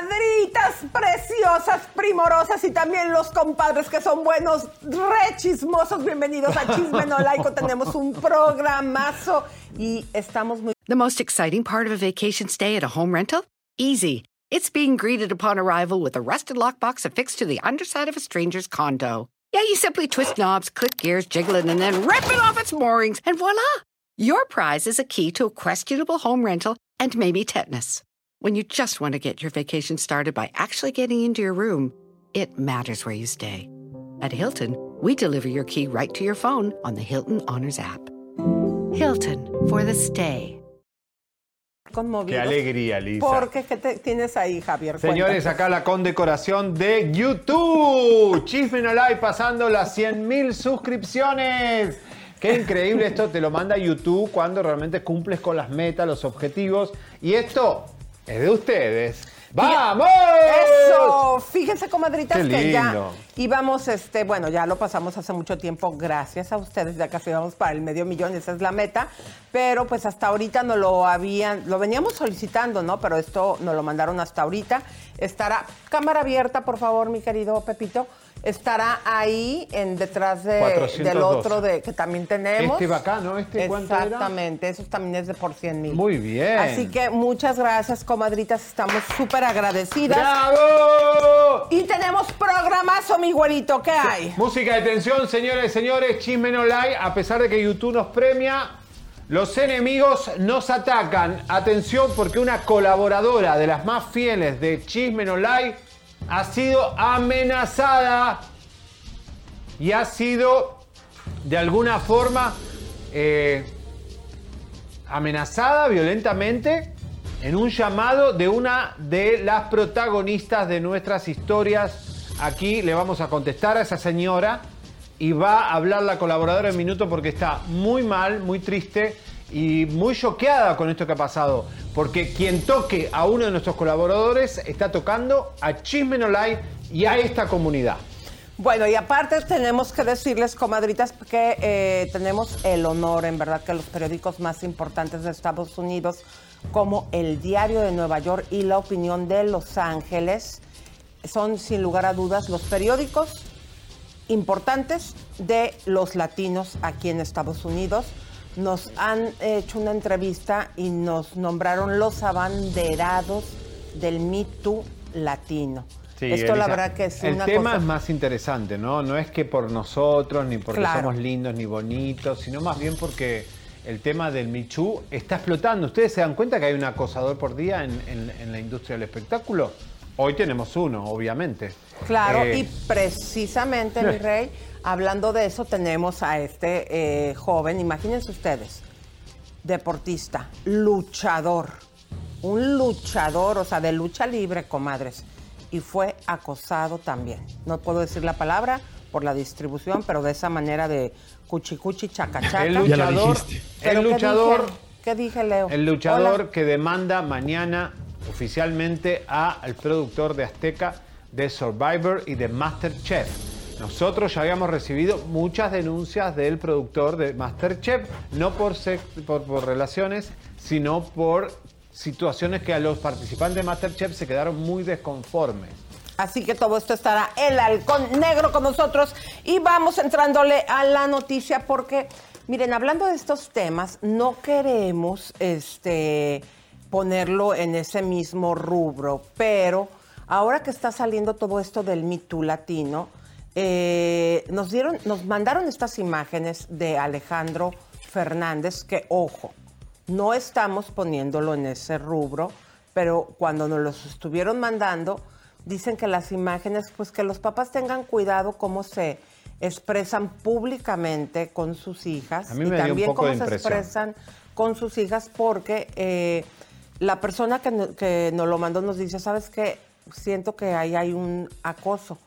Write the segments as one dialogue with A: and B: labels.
A: Comadritas preciosas, primorosas y también los compadres que son buenos, re chismosos. Bienvenidos a Chisme No Laico. Tenemos un programazo y estamos muy
B: The most exciting part of a vacation stay at a home rental? Easy. It's being greeted upon arrival with a rusted lockbox affixed to the underside of a stranger's condo. Yeah, you simply twist knobs, click gears, jiggle it, and then rip it off its moorings, and voila! Your prize is a key to a questionable home rental and maybe tetanus. When you just want to get your vacation started by actually getting into your room, it matters where you stay. At Hilton, we deliver your key right to your phone on the Hilton Honors app. Hilton for the stay.
C: Qué alegría, Lisa.
A: Porque ¿qué te- tienes ahí, Javier?
C: Señores,
A: Cuéntanos.
C: acá la condecoración de YouTube. Chisme No Live pasando las 100.000 suscripciones. Qué increíble esto, te lo manda YouTube cuando realmente cumples con las metas, los objetivos. Y esto es de ustedes. ¡Vamos!
A: Eso, fíjense, comadritas,
C: Qué
A: que ya
C: lindo.
A: íbamos, este, bueno, ya lo pasamos hace mucho tiempo, gracias a ustedes, ya casi vamos para el medio millón, esa es la meta, pero pues hasta ahorita no lo habían, lo veníamos solicitando, ¿no? Pero esto nos lo mandaron hasta ahorita. Estará, cámara abierta, por favor, mi querido Pepito, estará ahí en detrás de-
C: 412.
A: del otro de, que también tenemos.
C: Este va acá, ¿no? ¿Este cuánto era?
A: Exactamente, eso también es de por 100 mil.
C: Muy bien.
A: Así que muchas gracias, comadritas, estamos súper agradecidas.
C: ¡Bravo!
A: Y tenemos programazo, mi güerito, ¿qué hay?
C: Música de tensión, señoras y señores, Chisme No Live, a pesar de que YouTube nos premia, los enemigos nos atacan. Atención, porque una colaboradora de las más fieles de Chisme No Live ha sido amenazada y ha sido, de alguna forma, eh, amenazada violentamente en un llamado de una de las protagonistas de nuestras historias. Aquí le vamos a contestar a esa señora y va a hablar la colaboradora en minuto porque está muy mal, muy triste y muy choqueada con esto que ha pasado. Porque quien toque a uno de nuestros colaboradores está tocando a Chisme No Live y a esta comunidad.
A: Bueno, y aparte tenemos que decirles, comadritas, que eh, tenemos el honor, en verdad, que los periódicos más importantes de Estados Unidos, como el Diario de Nueva York y La Opinión de Los Ángeles, son sin lugar a dudas los periódicos importantes de los latinos aquí en Estados Unidos. Nos han hecho una entrevista y nos nombraron los abanderados del Me Too latino.
C: Sí,
A: Esto la verdad que es
C: El
A: una
C: tema
A: cosa...
C: es más interesante, ¿no? No es que por nosotros, ni porque
A: Claro.
C: somos lindos, ni bonitos, sino más bien porque el tema del Michu está explotando. ¿Ustedes se dan cuenta que hay un acosador por día en, en- en la industria del espectáculo? Hoy tenemos uno, obviamente.
A: Claro,
C: Eh,
A: y precisamente, mi rey, hablando de eso, tenemos a este eh, joven, imagínense ustedes, deportista, luchador, un luchador, o sea, de lucha libre, comadres, y fue acosado también. No puedo decir la palabra por la distribución, pero de esa manera de cuchicuchi, chacachaca.
C: El luchador,
A: ¿Pero
C: el luchador?
A: ¿Qué dije, Leo?
C: el luchador
A: Hola.
C: que demanda mañana oficialmente a- al productor de Azteca de Survivor y de Masterchef. Nosotros ya habíamos recibido muchas denuncias del productor de Masterchef, no por, por relaciones, sino por situaciones que a los participantes de Masterchef se quedaron muy desconformes.
A: Así que todo esto estará el halcón negro con nosotros y vamos entrándole a la noticia porque, miren, hablando de estos temas, no queremos este, ponerlo en ese mismo rubro, pero ahora que está saliendo todo esto del Me Too latino, eh, nos dieron, nos mandaron estas imágenes de Alejandro Fernández, que ojo, no estamos poniéndolo en ese rubro, pero cuando nos los estuvieron mandando, dicen que las imágenes, pues que los papás tengan cuidado cómo se expresan públicamente con sus hijas
C: A mí
A: y
C: un
A: también
C: poco
A: cómo
C: de
A: se
C: impresión.
A: expresan con sus hijas porque eh, la persona que, no- que nos lo mandó nos dice, ¿sabes qué? Siento que ahí hay un acoso.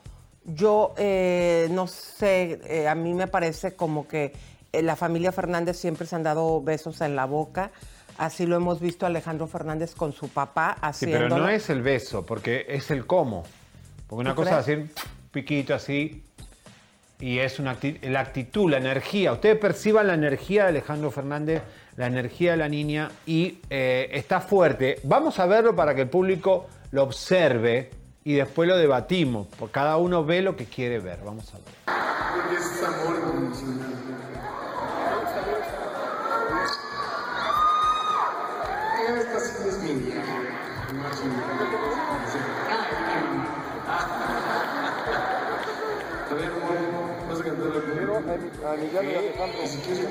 A: Yo eh, no sé, eh, a mí me parece como que eh, la familia Fernández siempre se han dado besos en la boca. Así lo hemos visto Alejandro Fernández con su papá
C: Sí,
A: haciéndolo.
C: pero no es el beso, porque es el cómo. Porque una
A: ¿Tú
C: cosa es decir piquito así y es una acti- la actitud, la energía. Ustedes perciban la energía de Alejandro Fernández, la energía de la niña y eh, está fuerte. Vamos a verlo para que el público lo observe y después lo debatimos. Porque cada uno ve lo que quiere ver. Vamos a ver.
D: Es ¿vas a. Si quieres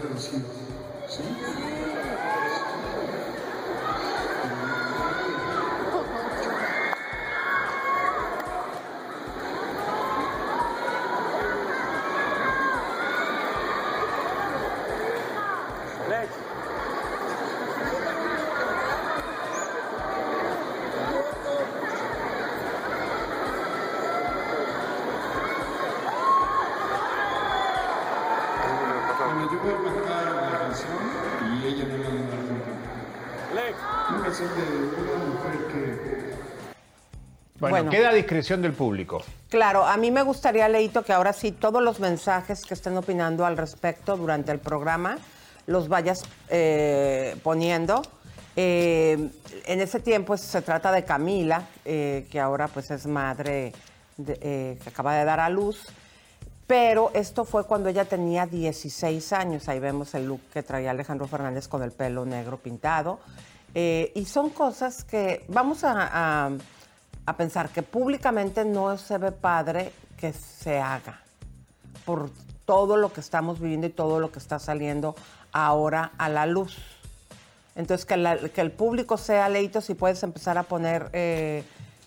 D: conocida. ¿Sí? Bueno,
C: Bueno. queda a discreción del público.
A: Claro, a mí me gustaría, Leito, que ahora sí todos los mensajes que estén opinando al respecto durante el programa los vayas eh, poniendo. Eh, en ese tiempo se trata de Camila, eh, que ahora pues es madre de- que acaba de dar a luz. Pero esto fue cuando ella tenía 16 años. Ahí vemos el look que traía Alejandro Fernández con el pelo negro pintado. Eh, y son cosas que vamos a, a- a pensar que públicamente no se ve padre que se haga por todo lo que estamos viviendo y todo lo que está saliendo ahora a la luz. Entonces, que, la- que el público sea leito, si puedes empezar a poner, eh,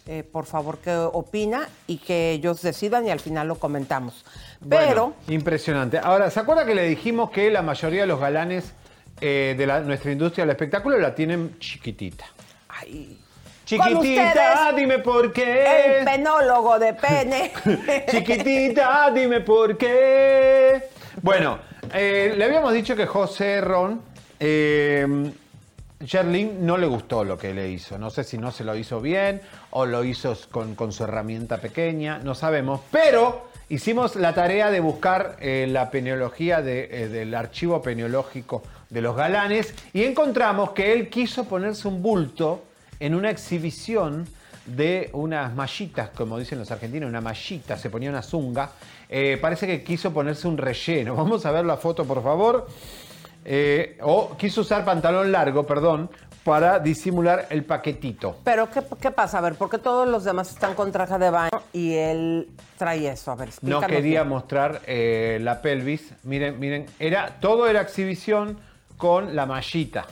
A: eh, por favor, qué opina y que ellos decidan y al final lo comentamos. Pero,
C: Bueno, impresionante. Ahora, ¿se acuerda que le dijimos que la mayoría de los galanes eh, de la- nuestra industria del espectáculo la tienen chiquitita?
A: ay,
C: Chiquitita, dime por qué.
A: el penólogo de pene.
C: Chiquitita, dime por qué. Bueno, eh, le habíamos dicho que José Ron, eh, Sherlyn no le gustó lo que le hizo. No sé si no se lo hizo bien o lo hizo con, con su herramienta pequeña, no sabemos. Pero hicimos la tarea de buscar eh, la peneología de, eh, del archivo peneológico de los galanes y encontramos que él quiso ponerse un bulto en una exhibición de unas mallitas, como dicen los argentinos, una mallita, se ponía una zunga. Eh, parece que quiso ponerse un relleno. Vamos a ver la foto, por favor. Eh, o quiso usar pantalón largo, perdón, para disimular el paquetito.
A: Pero, ¿qué, qué pasa? A ver, ¿por qué todos los demás están con traje de baño y él trae eso? A ver,
C: No quería
A: bien.
C: mostrar eh, la pelvis. Miren, miren, era, todo era exhibición con la mallita.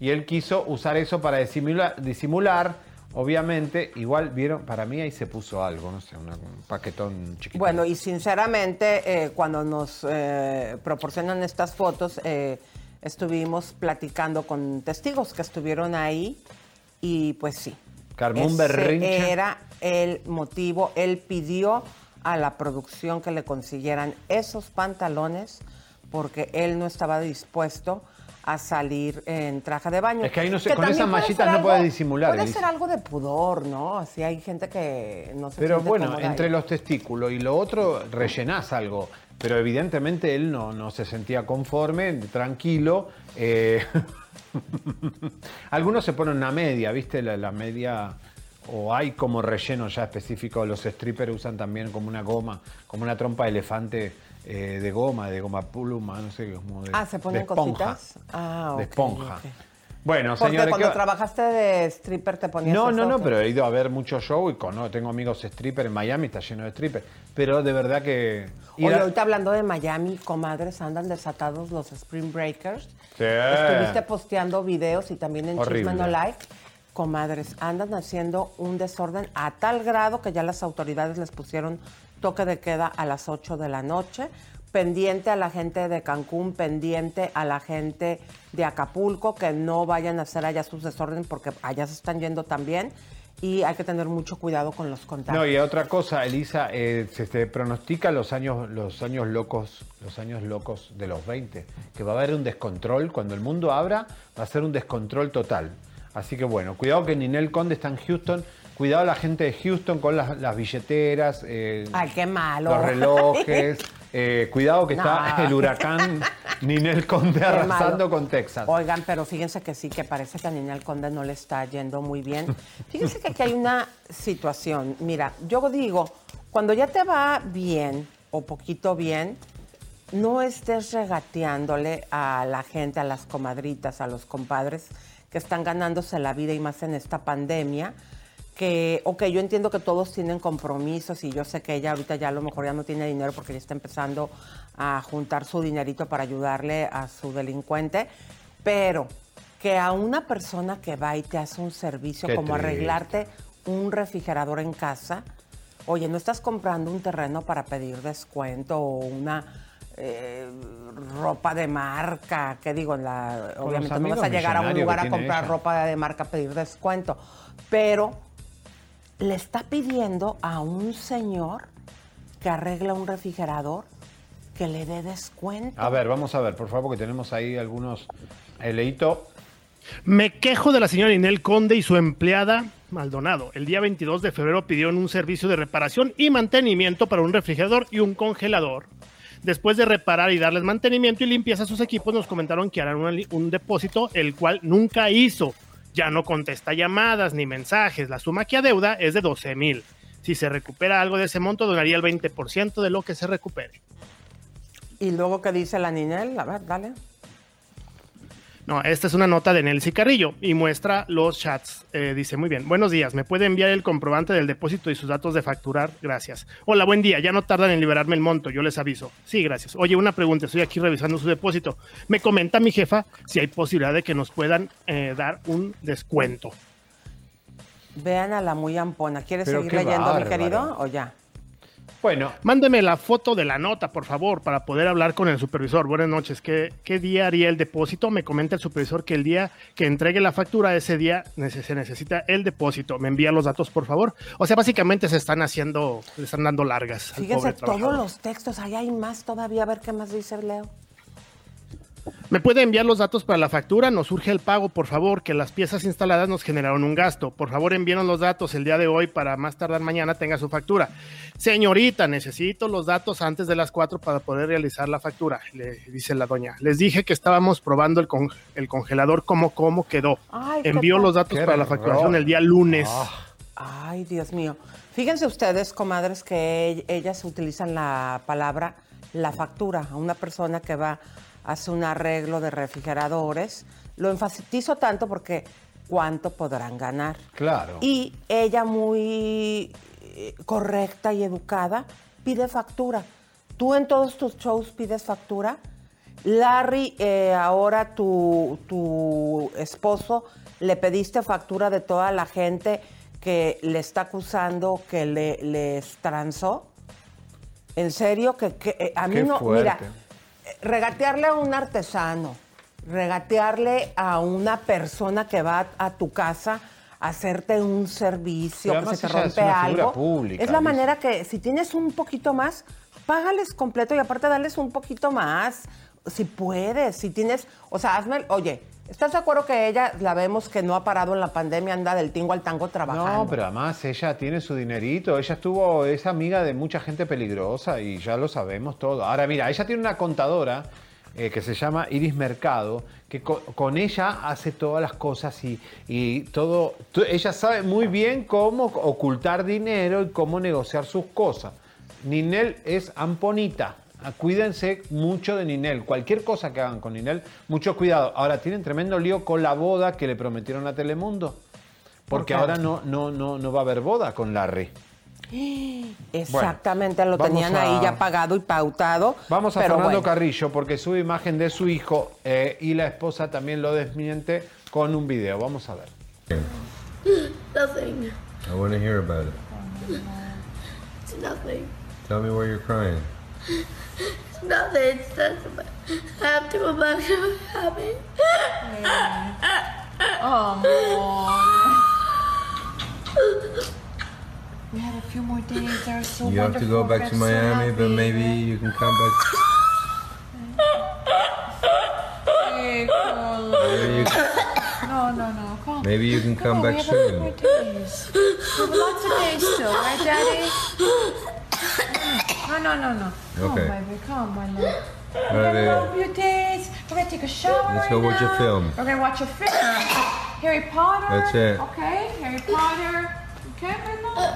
C: Y él quiso usar eso para disimular, disimular obviamente. Igual, vieron, para mí ahí se puso algo, no sé, una- un paquetón chiquito.
A: Bueno, y sinceramente, eh, cuando nos eh, proporcionan estas fotos, eh, estuvimos platicando con testigos que estuvieron ahí y pues sí.
C: Carmón Berrinche.
A: Era el motivo. Él pidió a la producción que le consiguieran esos pantalones porque él no estaba dispuesto a salir en traje de baño.
C: Es que ahí no se-
A: Que
C: con esas mallitas no puede disimular,
A: Puede ser algo de pudor, ¿no? Así hay gente que no se
C: Pero bueno, entre
A: ahí.
C: los testículos y lo otro rellenás algo. pero evidentemente él no, no se sentía conforme, tranquilo. eh, Algunos se ponen una media, ¿viste? La, la media. O hay como relleno ya específico. Los strippers usan también como una goma, como una trompa de elefante eh, de goma, de goma pluma, no sé, como de,
A: Ah, ¿se ponen
C: de esponja.
A: cositas? Ah,
C: de esponja.
A: ok.
C: Bueno,
A: Porque
C: señores.
A: cuando
C: ¿qué-
A: trabajaste de stripper te ponías
C: no, no, no, pero he ido a ver muchos shows y con, tengo amigos strippers en Miami, está lleno de strippers. Pero de verdad que.
A: Oye,
C: a-
A: ahorita hablando de Miami, comadres, andan desatados los Spring Breakers.
C: Sí.
A: Estuviste posteando videos y también en
C: Horrible.
A: Chisme No Like. Comadres, andan haciendo un desorden a tal grado que ya las autoridades les pusieron toque de queda a las 8 de la noche. Pendiente a la gente de Cancún, pendiente a la gente de Acapulco, que no vayan a hacer allá sus desórdenes porque allá se están yendo también. Y hay que tener mucho cuidado con los contagios.
C: No, y otra cosa, Elisa, eh, se, se pronostica los años, los años locos, los años locos de los 20, que va a haber un descontrol, cuando el mundo abra, va a ser un descontrol total. Así que bueno, cuidado que Ninel Conde está en Houston, cuidado la gente de Houston con las, las billeteras, eh,
A: Ay, qué malo.
C: los relojes, eh, cuidado que está
A: No.
C: el huracán Ninel Conde
A: Qué
C: arrasando
A: malo.
C: con Texas.
A: Oigan, pero fíjense que sí, que parece que a Niña Conde no le está yendo muy bien. Fíjense que aquí hay una situación. Mira, yo digo, cuando ya te va bien o poquito bien, no estés regateándole a la gente, a las comadritas, a los compadres que están ganándose la vida y más en esta pandemia. Que, ok, yo entiendo que todos tienen compromisos y yo sé que ella ahorita ya a lo mejor ya no tiene dinero porque ya está empezando a juntar su dinerito para ayudarle a su delincuente, pero que a una persona que va y te hace un servicio
C: Qué
A: como
C: triste.
A: arreglarte un refrigerador en casa, oye, no estás comprando un terreno para pedir descuento o una eh, ropa de marca, que digo, en la,
C: Con
A: obviamente no vas a llegar a un lugar a comprar
C: ella.
A: ropa de marca pedir descuento, pero le está pidiendo a un señor que arregla un refrigerador que le dé descuento.
C: A ver, vamos a ver, por favor, que tenemos ahí algunos. El leíto.
E: Me quejo de la señora Inel Conde y su empleada Maldonado. El día 22 de febrero pidieron un servicio de reparación y mantenimiento para un refrigerador y un congelador. Después de reparar y darles mantenimiento y limpieza a sus equipos, nos comentaron que harán un depósito, el cual nunca hizo. Ya no contesta llamadas ni mensajes. La suma que adeuda es de 12 mil. Si se recupera algo de ese monto, donaría el 20% de lo que se recupere.
A: Y luego que dice la Ninel, a ver, dale.
E: No, esta es una nota de Nelcy Carrillo y muestra los chats. Eh, dice, muy bien, buenos días, ¿me puede enviar el comprobante del depósito y sus datos de facturar? Gracias. Hola, buen día, ya no tardan en liberarme el monto, yo les aviso. Sí, gracias. Oye, una pregunta, estoy aquí revisando su depósito. Me comenta mi jefa si hay posibilidad de que nos puedan eh, dar un descuento.
A: Vean a la muy ampona. ¿Quieres
C: Pero
A: seguir leyendo, mi querido? ¿O ya?
C: Bueno,
E: Mándeme la foto de la nota, por favor, para poder hablar con el supervisor. Buenas noches. ¿Qué, qué día haría el depósito? Me comenta el supervisor que el día que entregue la factura, ese día se necesita el depósito. ¿Me envía los datos, por favor? O sea, básicamente se están haciendo, le están dando largas. al
A: Fíjense
E: pobre
A: todos los textos. Ahí hay más todavía. A ver qué más dice Leo.
E: ¿Me puede enviar los datos para la factura? Nos urge el pago, por favor, que las piezas instaladas nos generaron un gasto. Por favor, envíenos los datos el día de hoy para más tardar mañana tenga su factura. Señorita, necesito los datos antes de las 4 para poder realizar la factura, le dice la doña. Les dije que estábamos probando el, con- el congelador, cómo, cómo quedó.
A: Ay, qué
E: Envío
A: tal.
E: los datos para la facturación el día lunes.
A: Ay, Dios mío. Fíjense ustedes, comadres, que ell- ellas utilizan la palabra la factura a una persona que va a hacer un arreglo de refrigeradores. Lo enfatizo tanto porque cuánto podrán ganar.
C: Claro.
A: Y ella muy eh, correcta y educada pide factura. Tú en todos tus shows pides factura. Larry, eh, ahora tu, tu esposo, le pediste factura de toda la gente que le está acusando que le, les transó. En serio, que, que, eh, a mí
C: Qué
A: no,
C: fuerte.
A: mira, regatearle a un artesano, regatearle a una persona que va a, a tu casa a hacerte un servicio,
C: Pero
A: que se te rompe algo.
C: pública,
A: es la manera que si tienes un poquito más, págales completo y aparte dales un poquito más. Si puedes, si tienes, o sea, hazme, el- oye, ¿Estás de acuerdo que ella, la vemos que no ha parado en la pandemia, anda del tingo al tango trabajando?
C: No, pero además ella tiene su dinerito. Ella estuvo, es amiga de mucha gente peligrosa y ya lo sabemos todo. Ahora, mira, ella tiene una contadora eh, que se llama Iris Mercado, que co- con, ella hace todas las cosas y, y todo. ella sabe muy bien cómo ocultar dinero y cómo negociar sus cosas. Ninel es amponita. Ah, Cuídense mucho de Ninel. Cualquier cosa que hagan con Ninel, mucho cuidado. Ahora tienen tremendo lío con la boda que le prometieron a Telemundo. Porque ahora no, no, no, no va a haber boda con Larry.
A: Exactamente, lo tenían
C: a-
A: ahí ya pagado y pautado.
C: Vamos a
A: pero
C: Fernando
A: bueno.
C: Carrillo porque sube imagen de su hijo eh, y la esposa también lo desmiente con un video. Vamos a ver.
F: Nothing.
G: I want to hear about it.
F: It's nothing.
G: Tell me why you're crying.
F: It's nothing. It's nothing. I have to go back to my family.
H: Oh, we have a few more days. They're so
G: You have to go back to
H: We're so
G: Miami, but maybe you can come back.
H: Hey, Carla.
G: Maybe you,
H: No, no, no. Come.
G: maybe you can come
H: on,
G: back
H: we have a few more
G: soon.
H: We have lots of days still, right, Daddy? No, no, no, no. Come,
G: Okay.
H: baby. Come, my love.
G: All
H: We're gonna have a
G: baby.
H: few. We're gonna take a shower.
G: Let's
H: right
G: go watch a film.
H: We're gonna watch a film. Harry Potter.
G: That's it.
H: Okay, Harry Potter. Okay, my love.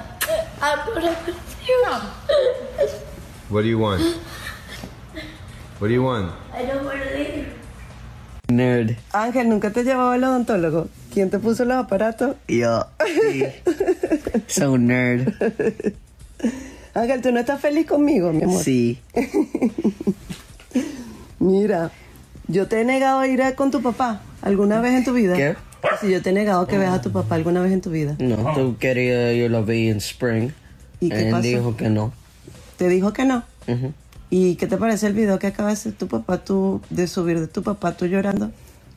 F: I'm gonna put you.
H: Come.
G: What do you want? What do you want?
F: I don't want to leave.
I: Nerd.
J: Ángel, ¿nunca te llevaba al odontólogo? ¿Quién te puso los aparatos?
I: Yo. Sí. So nerd.
J: Ángel, ¿tú no estás feliz conmigo, mi amor?
I: Sí.
J: Mira, yo te he negado a ir a- con tu papá alguna vez en tu vida.
I: ¿Qué?
J: Si yo te he negado que veas a tu papá alguna vez en tu vida.
I: No, tú querías, yo lo vi en Spring.
J: ¿Y qué
I: Él
J: pasó?
I: dijo que no.
J: Te dijo que no. ¿Y qué te parece el video que acaba de hacer tu papá, tú, de subir de tu papá, tú llorando?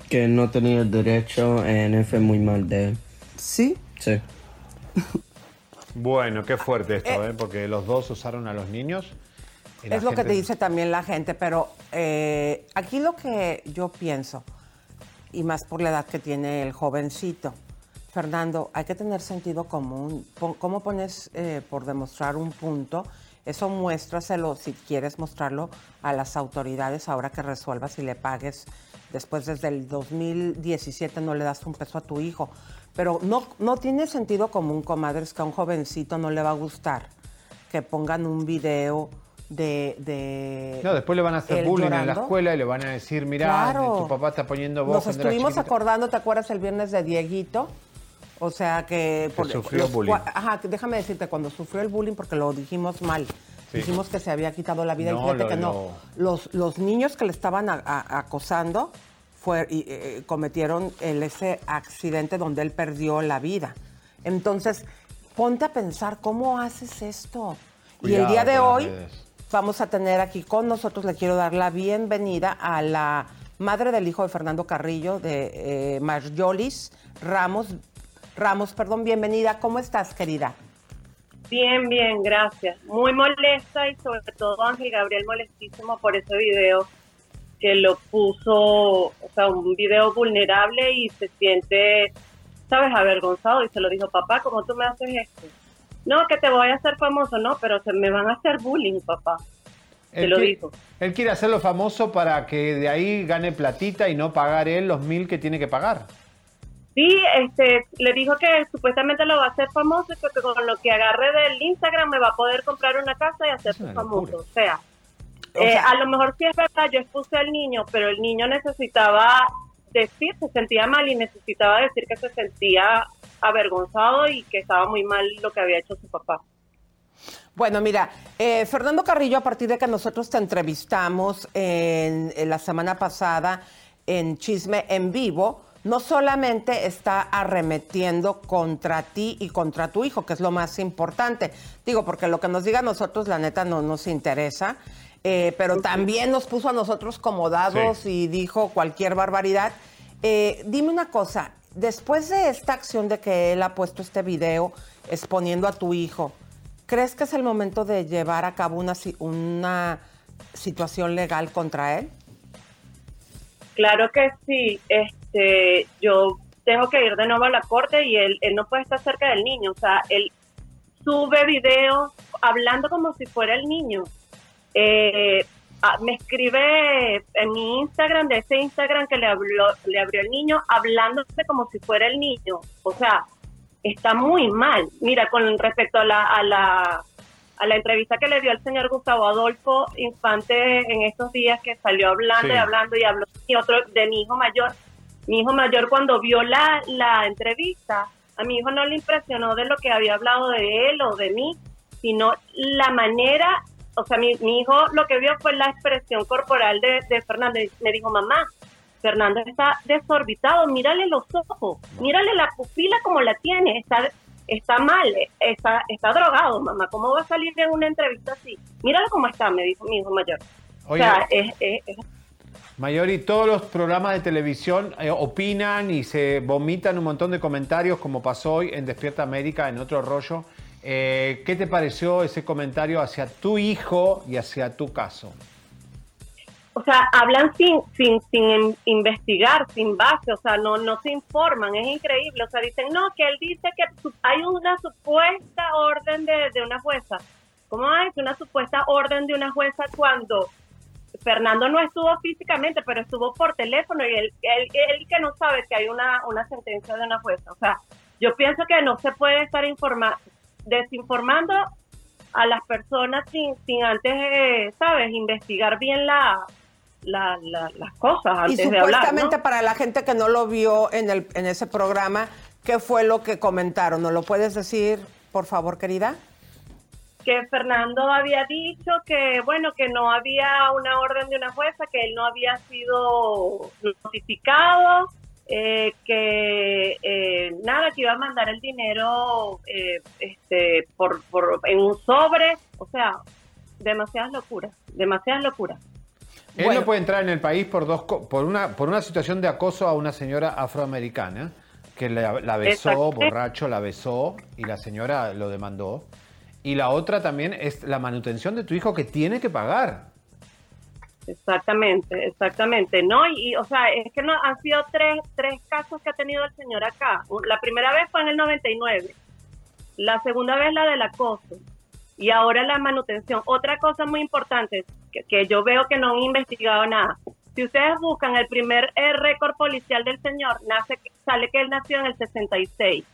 I: Que no tenía derecho él fue muy mal de él.
J: Sí.
I: Sí.
C: Bueno, qué fuerte esto, ¿eh? porque los dos usaron a los niños.
A: Es lo que te dice también la gente, pero eh, aquí lo que yo pienso, y más por la edad que tiene el jovencito, Fernando, hay que tener sentido común. ¿Cómo pones eh, por demostrar un punto? Eso muéstraselo, si quieres mostrarlo, a las autoridades ahora que resuelvas y le pagues. Después, desde el 2017 no le das un peso a tu hijo. Pero no, no tiene sentido común, comadres, que a un jovencito no le va a gustar que pongan un video de... de
C: No, después le van a hacer bullying en la escuela y le van a decir, mira,
A: Claro.
C: tu papá está poniendo voz
A: Nos estuvimos
C: chiquito".
A: acordando, ¿te acuerdas el viernes de Dieguito? O sea que...
C: sufrió
A: los
C: bullying.
A: Ajá, déjame decirte, cuando sufrió el bullying, porque lo dijimos mal,
C: Sí.
A: dijimos que se había quitado la vida y fíjate
C: lo-
A: que no.
C: lo-
A: Los, los niños que le estaban a- a- acosando fue, y, eh, cometieron el, ese accidente donde él perdió la vida. Entonces, ponte a pensar, ¿cómo haces esto? y el día de hoy
C: redes.
A: vamos a tener aquí con nosotros, le quiero dar la bienvenida a la madre del hijo de Fernando Carrillo, de eh, Marjolis Ramos. Ramos, perdón, bienvenida. ¿Cómo estás, querida?
K: Bien, bien, gracias. Muy molesta y sobre todo Ángel Gabriel molestísimo por ese video que lo puso, o sea, un video vulnerable y se siente, sabes, avergonzado y se lo dijo, papá, ¿cómo tú me haces esto? No, que te voy a hacer famoso, no, pero se me van a hacer bullying, papá. Se
C: Él
K: lo dijo.
C: Él quiere hacerlo famoso para que de ahí gane platita y no pagar él los mil que tiene que pagar.
K: Sí, este, le dijo que supuestamente lo va a hacer famoso y que con lo que agarre del Instagram me va a poder comprar una casa y hacerse famoso. O sea, eh,
A: sea-
K: a lo mejor sí es verdad, yo expuse al niño, pero el niño necesitaba decir, se sentía mal y necesitaba decir que se sentía avergonzado y que estaba muy mal lo que había hecho su papá.
A: Bueno, mira, eh, Fernando Carrillo, a partir de que nosotros te entrevistamos en, en la semana pasada en Chisme en Vivo, no solamente está arremetiendo contra ti y contra tu hijo, que es lo más importante. Digo, porque lo que nos diga a nosotros, la neta, no nos interesa. Eh, pero también nos puso a nosotros como dados
C: Sí.
A: y dijo cualquier barbaridad. Eh, dime una cosa, después de esta acción de que él ha puesto este video exponiendo a tu hijo, ¿crees que es el momento de llevar a cabo una, una situación legal contra él?
K: Claro que sí. Este, este, yo tengo que ir de nuevo a la corte y él, él no puede estar cerca del niño. O sea, él sube videos hablando como si fuera el niño. Eh, ah, me escribe en mi Instagram, de ese Instagram que le, habló, le abrió el niño, hablándose como si fuera el niño. O sea, está muy mal. Mira, con respecto a la, a la, a la entrevista que le dio el señor Gustavo Adolfo Infante en estos días, que salió hablando
L: Sí.
K: y hablando y habló y otro de mi hijo mayor. Mi hijo mayor cuando vio la, la entrevista, a mi hijo no le impresionó de lo que había hablado de él o de mí, sino la manera, o sea, mi, mi hijo lo que vio fue la expresión corporal de, de Fernando. Y Me dijo, mamá, Fernando está desorbitado, mírale los ojos, mírale la pupila como la tiene, está, está mal, está, está drogado, mamá, ¿cómo va a salir en una entrevista así? Míralo cómo está, me dijo mi hijo mayor.
C: Oye,
K: o sea, es, es- es-
C: Mayori, todos los programas de televisión eh, opinan y se vomitan un montón de comentarios, como pasó hoy en Despierta América, en otro rollo. Eh, ¿Qué te pareció ese comentario hacia tu hijo y hacia tu caso?
K: o sea, hablan sin, sin, sin in- investigar, sin base, o sea, no, no se informan, es increíble, o sea, dicen, no, que él dice que hay una supuesta orden de, de una jueza. ¿Cómo hay una supuesta orden de una jueza cuando Fernando no estuvo físicamente, pero estuvo por teléfono y él, él, él que no sabe que hay una, una sentencia de una jueza? O sea, yo pienso que no se puede estar informa desinformando a las personas sin, sin antes, eh, ¿sabes?, investigar bien la, la- la- las cosas
A: Y
K: antes de hablar.
A: supuestamente
K: ¿no?
A: para la gente que no lo vio en, el, en ese programa, ¿qué fue lo que comentaron? ¿No lo puedes decir, por favor, querida?
K: que Fernando había dicho que, bueno, que no había una orden de una jueza, que él no había sido notificado, eh, que eh, nada, que iba a mandar el dinero eh, este, por, por, en un sobre, o sea, demasiadas locuras, demasiadas locuras.
C: Él no puede entrar en el país por, dos, co- por, una, por una situación de acoso a una señora afroamericana que la, la besó, borracho, la besó y la señora lo demandó. Y la otra también es la manutención de tu hijo que tiene que pagar.
K: Exactamente, exactamente. No, y, o sea, es que no han sido tres, tres casos que ha tenido el señor acá. La primera vez fue en el 99, la segunda vez la del acoso y ahora la manutención. Otra cosa muy importante que, que yo veo que no han investigado nada. Si ustedes buscan el primer eh, récord policial del señor, nace, sale que él nació en el 66.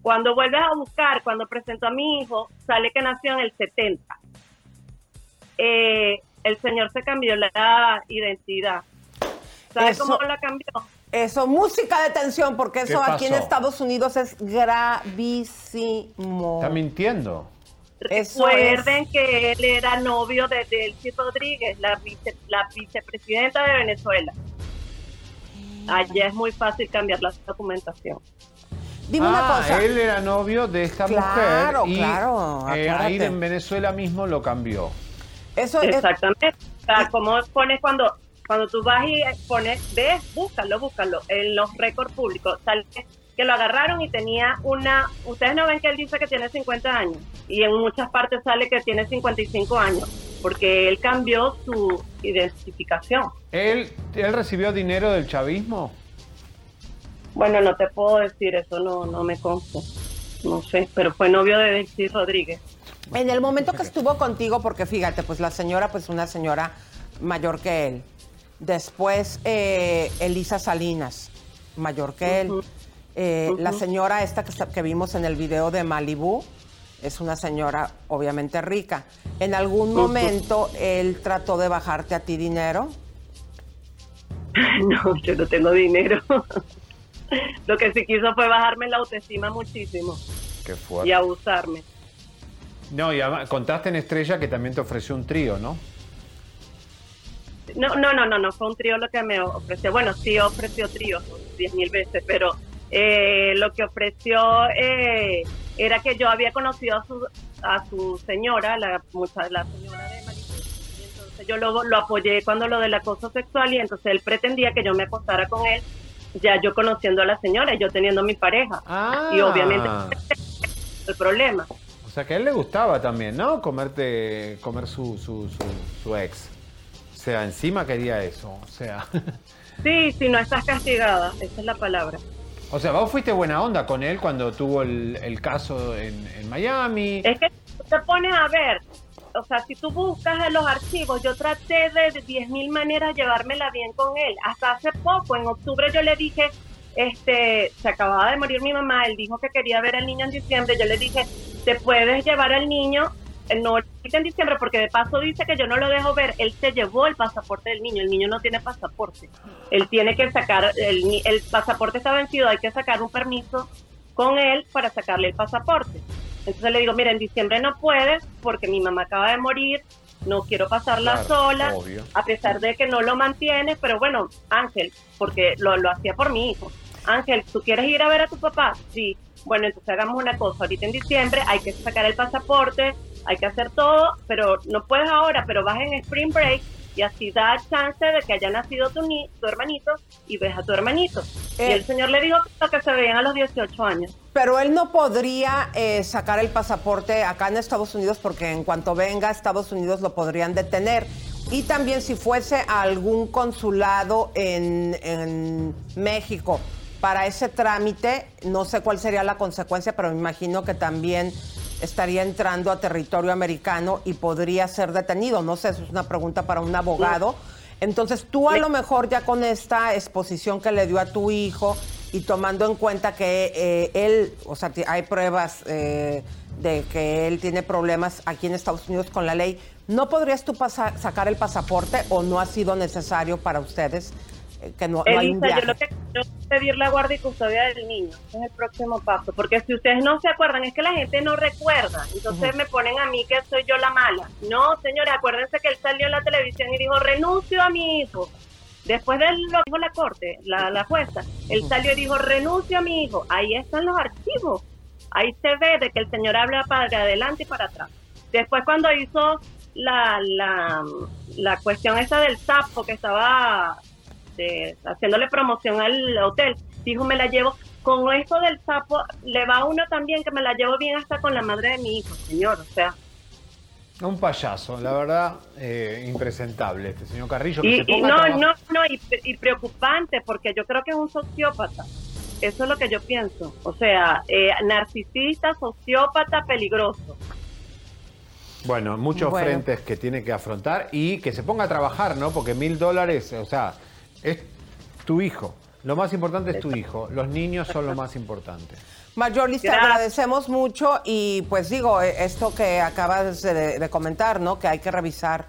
K: Cuando vuelves a buscar, cuando presentó a mi hijo, sale que nació en el 70. Eh, el señor se cambió la identidad. ¿Sabe
A: Eso-
K: cómo la cambió?
A: Eso, música de tensión, porque
C: ¿Qué
A: eso aquí en? Estados Unidos es gravísimo.
C: Está mintiendo.
A: Eso
K: Recuerden que él era novio de Delcy Rodríguez, la, vice- la vicepresidenta de Venezuela. Allá es muy fácil cambiar la documentación.
A: Dime una
C: Ah,
A: cosa.
C: Él era novio de esta
A: Claro,
C: mujer y
A: claro,
C: eh, ahí en Venezuela mismo lo cambió.
A: Eso
K: Exactamente. O sea, como pones cuando cuando tú vas y pones, ves, búscalo, búscalo. En los récords públicos sale que lo agarraron y tenía una. Ustedes no ven que él dice que tiene 50 años y en muchas partes sale que tiene 55 años porque él cambió su identificación.
C: ¿Él, él recibió dinero del chavismo?
K: Bueno, no te puedo decir eso, no, no me consta. No sé, pero fue novio de Delcy Rodríguez.
A: En el momento que estuvo contigo, porque fíjate, pues la señora, pues una señora mayor que él. Después, eh, Elisa Salinas, mayor que él. Eh, La señora esta que, vimos en el video de Malibú es una señora obviamente rica. ¿En algún momento él trató de bajarte a ti dinero?
K: No, yo no tengo dinero. Lo que sí quiso fue bajarme la autoestima muchísimo
C: Qué fuerte.
K: y abusarme.
C: No, y además, contaste en Estrella que también te ofreció un trío, ¿no?
K: No, no, no, no, no fue un trío lo que me ofreció. Bueno, sí ofreció tríos diez mil veces, pero eh, lo que ofreció eh, era que yo había conocido a su, a su señora, la, mucha, la señora de Maricruz, y entonces yo lo, lo apoyé cuando lo del acoso sexual y entonces él pretendía que yo me acostara con él, ya yo conociendo a la señora y yo teniendo mi pareja. Y obviamente el problema.
C: O sea, que a él le gustaba también, ¿no? Comerte, comer su, su, su, su ex. O sea, encima quería eso. O sea,
K: Sí, si no estás castigada, esa es la palabra.
C: O sea, vos fuiste buena onda con él cuando tuvo el, el caso en, en Miami.
K: Es que te pones a ver, o sea, si tú buscas en los archivos, yo traté de 10.000 maneras llevármela bien con él. Hasta hace poco, en octubre, yo le dije, este, se acababa de morir mi mamá, él dijo que quería ver al niño en diciembre, yo le dije, te puedes llevar al niño, eh, no en diciembre, porque de paso dice que yo no lo dejo ver, él se llevó el pasaporte del niño, el niño no tiene pasaporte, él tiene que sacar, el, el pasaporte está vencido, hay que sacar un permiso con él para sacarle el pasaporte. Entonces le digo, mira, en diciembre no puedes porque mi mamá acaba de morir, no quiero pasarla
C: Claro,
K: sola,
C: obvio.
K: a pesar de que no lo mantienes, pero bueno, Ángel, porque lo, lo hacía por mi hijo. Ángel, ¿tú quieres ir a ver a tu papá? Sí. Bueno, entonces hagamos una cosa, ahorita en diciembre hay que sacar el pasaporte, hay que hacer todo, pero no puedes ahora, pero vas en Spring Break y así da chance de que haya nacido tu, ni tu hermanito y ves a tu hermanito. y
A: Eh.
K: el señor le dijo que se veían a los 18 años.
A: Pero él no podría eh, sacar el pasaporte acá en Estados Unidos porque en cuanto venga a Estados Unidos lo podrían detener. Y también si fuese a algún consulado en, en México para ese trámite, no sé cuál sería la consecuencia, pero me imagino que también estaría entrando a territorio americano y podría ser detenido. No sé, eso es una pregunta para un abogado. Entonces tú a lo mejor ya con esta exposición que le dio a tu hijo y tomando en cuenta que eh, él, o sea, hay pruebas eh, de que él tiene problemas aquí en Estados Unidos con la ley, ¿no podrías tú sacar el pasaporte o no ha sido necesario para ustedes que no, no hay un
K: Elisa,
A: viaje?
K: yo lo que quiero es pedir la guardia y custodia del niño. Ese es el próximo paso. Porque si ustedes no se acuerdan, es que la gente no recuerda. Entonces me ponen a mí que soy yo la mala. No, señores, acuérdense que él salió en la televisión y dijo, renuncio a mi hijo. Después de lo que dijo la corte, la, la jueza, él salió y dijo, renuncio a mi hijo. Ahí están los archivos. Ahí se ve de que el señor habla para adelante y para atrás. Después cuando hizo la, la, la cuestión esa del sapo que estaba de- haciéndole promoción al hotel, dijo me la llevo, con esto del sapo le va a uno también que me la llevo bien hasta con la madre de mi hijo, señor, o sea,
C: Un payaso, la verdad, eh, impresentable este señor Carrillo. Que
K: y,
C: se ponga
K: no, no, no, y, y preocupante porque yo creo que es un sociópata, eso es lo que yo pienso, o sea, eh, narcisista, sociópata, peligroso.
C: Bueno, muchos
K: Bueno.
C: frentes que tiene que afrontar y que se ponga a trabajar, ¿no? Porque mil dólares, o sea, es tu hijo. Lo más importante es tu hijo. Los niños son lo más importante.
A: Mayolis, te
C: Gracias.
A: agradecemos mucho y pues digo, eh, esto que acabas de, de comentar, ¿no? Que hay que revisar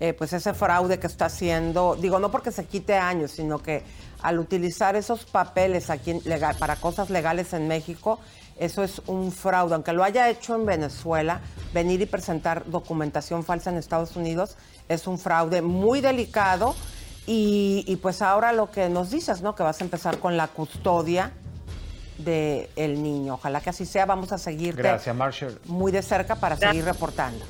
A: eh, pues ese fraude que está haciendo, digo, no porque se quite años, sino que al utilizar esos papeles aquí en- legal- para cosas legales en México, eso es un fraude. Aunque lo haya hecho en Venezuela, venir y presentar documentación falsa en Estados Unidos es un fraude muy delicado. Y, y pues ahora lo que nos dices, ¿no? Que vas a empezar con la custodia del niño. Ojalá que así sea. Vamos a seguirte
C: Gracias, Marshall.
A: muy de cerca para
K: Gracias.
A: seguir reportando.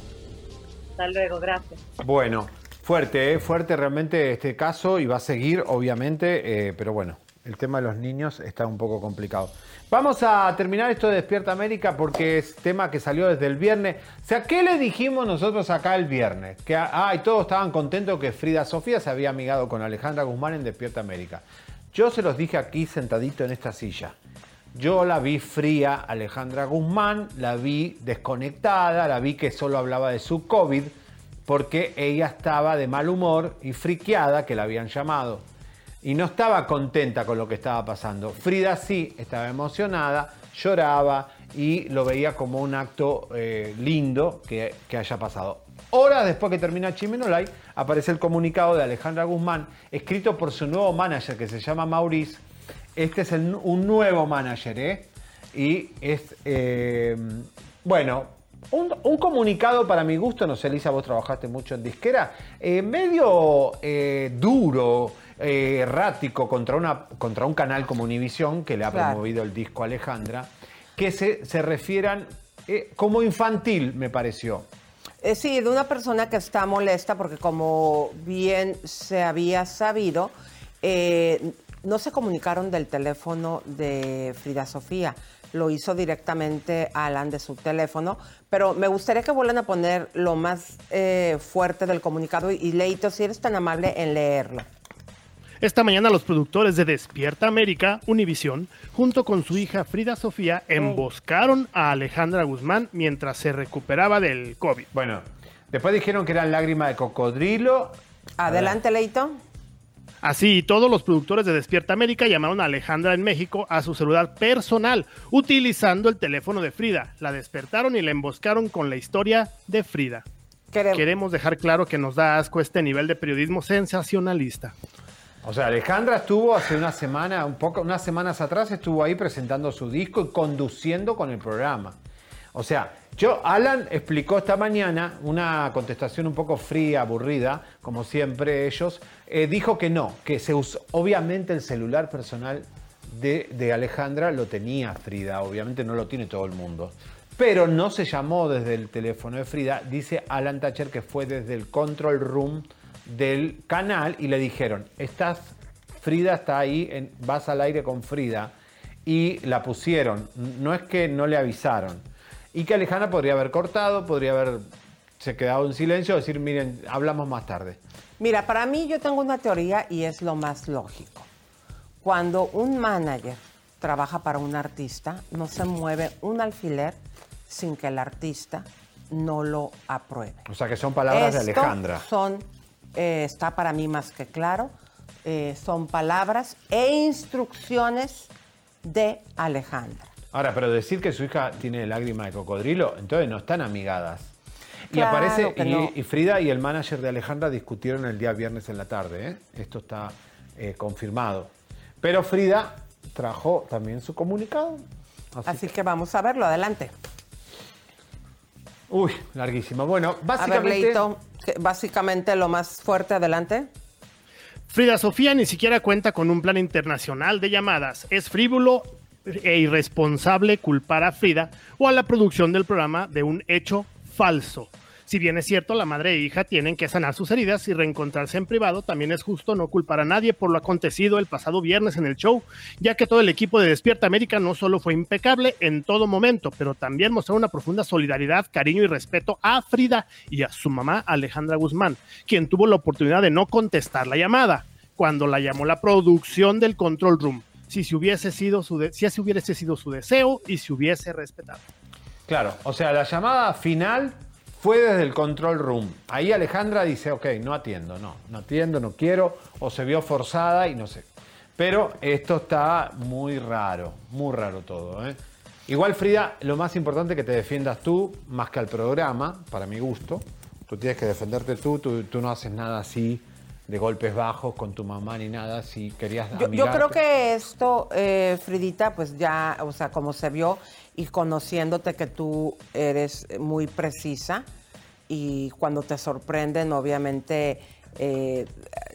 K: Hasta luego, gracias.
C: Bueno, fuerte, ¿eh? fuerte realmente este caso y va a seguir, obviamente, eh, pero bueno, el tema de los niños está un poco complicado. Vamos a terminar esto de Despierta América porque es tema que salió desde el viernes. O sea, ¿qué le dijimos nosotros acá el viernes? Que, ah, todos estaban contentos que Frida Sofía se había amigado con Alejandra Guzmán en Despierta América. Yo se los dije aquí sentadito en esta silla. Yo la vi fría, Alejandra Guzmán, la vi desconectada, la vi que solo hablaba de su COVID, porque ella estaba de mal humor y friqueada, que la habían llamado. Y no estaba contenta con lo que estaba pasando. Frida sí estaba emocionada, lloraba y lo veía como un acto eh, lindo que, haya pasado. Horas después que termina Chimenolay, aparece el comunicado de Alejandra Guzmán, escrito por su nuevo manager que se llama Maurice. Este es un nuevo manager, ¿eh? Y es, eh, bueno, un, un comunicado para mi gusto, no sé, Elisa, vos trabajaste mucho en disquera, eh, medio duro, eh, errático contra, una, contra un canal como Univisión, que le ha
A: Claro.
C: promovido el disco Alejandra, que se, se refieran eh, como infantil, me pareció.
A: Eh, sí, de una persona que está molesta porque como bien se había sabido, no se comunicaron del teléfono de Frida Sofía. Lo hizo directamente Alan de su teléfono, pero me gustaría que vuelvan a poner lo más eh, fuerte del comunicado y Leito, si eres tan amable en leerlo.
E: Esta mañana los productores de Despierta América, Univisión, junto con su hija Frida Sofía, emboscaron a Alejandra Guzmán mientras se recuperaba del COVID.
C: Bueno, después dijeron que eran lágrimas de cocodrilo.
A: Adelante, Leito.
E: Así, todos los productores de Despierta América llamaron a Alejandra en México a su celular personal, utilizando el teléfono de Frida. La despertaron y la emboscaron con la historia de Frida.
A: Queremos,
E: Queremos dejar claro que nos da asco este nivel de periodismo sensacionalista.
C: O sea, Alejandra estuvo hace una semana, un poco, unas semanas atrás, estuvo ahí presentando su disco y conduciendo con el programa. O sea, yo, Alan explicó esta mañana una contestación un poco fría, aburrida, como siempre ellos. eh, dijo que no, que se usó, obviamente el celular personal de, de Alejandra lo tenía Frida, obviamente no lo tiene todo el mundo. Pero no se llamó desde el teléfono de Frida, dice Alan Thatcher que fue desde el control room del canal y le dijeron, estás, Frida está ahí, en- vas al aire con Frida y la pusieron, no es que no le avisaron. Y que Alejandra podría haber cortado, podría haber se quedado en silencio, decir, miren, hablamos más tarde.
A: Mira, para mí yo tengo una teoría y es lo más lógico. Cuando un manager trabaja para un artista, no se mueve un alfiler sin que el artista no lo apruebe.
C: O sea que son palabras de Alejandra.
A: Son, eh, está para mí más que claro, eh, son palabras e instrucciones de Alejandra.
C: Ahora, pero decir que su hija tiene lágrima de cocodrilo, entonces no están amigadas. Y aparece, y,
A: no.
C: y Frida y el manager de Alejandra discutieron el día viernes en la tarde. ¿eh? Esto está eh, confirmado. Pero Frida trajo también su comunicado. Así,
A: Así que vamos a verlo, adelante.
C: Uy, larguísimo. Bueno,
A: A ver,
C: básicamente.
A: Leito, que- básicamente lo más fuerte, adelante.
E: Frida Sofía ni siquiera cuenta con un plan internacional de llamadas. Es frívolo e irresponsable culpar a Frida o a la producción del programa de un hecho falso. Si bien es cierto, la madre e hija tienen que sanar sus heridas y reencontrarse en privado, también es justo no culpar a nadie por lo acontecido el pasado viernes en el show, ya que todo el equipo de Despierta América no solo fue impecable en todo momento, pero también mostró una profunda solidaridad, cariño y respeto a Frida y a su mamá Alejandra Guzmán, quien tuvo la oportunidad de no contestar la llamada cuando la llamó la producción del control room. Si, se hubiese sido su si ese hubiese sido su deseo y se hubiese respetado.
C: Claro, o sea, la llamada final fue desde el control room. Ahí Alejandra dice, ok, no atiendo, no, no atiendo, no quiero, o se vio forzada y no sé. Pero esto está muy raro, muy raro todo. ¿eh? Igual, Frida, lo más importante es que te defiendas tú, más que al programa, para mi gusto. Tú tienes que defenderte tú, tú, tú no haces nada así de golpes bajos con tu mamá ni nada, si querías
A: Yo, yo creo que esto, eh, Fridita, pues ya, o sea, como se vio y conociéndote que tú eres muy precisa y cuando te sorprenden, obviamente eh,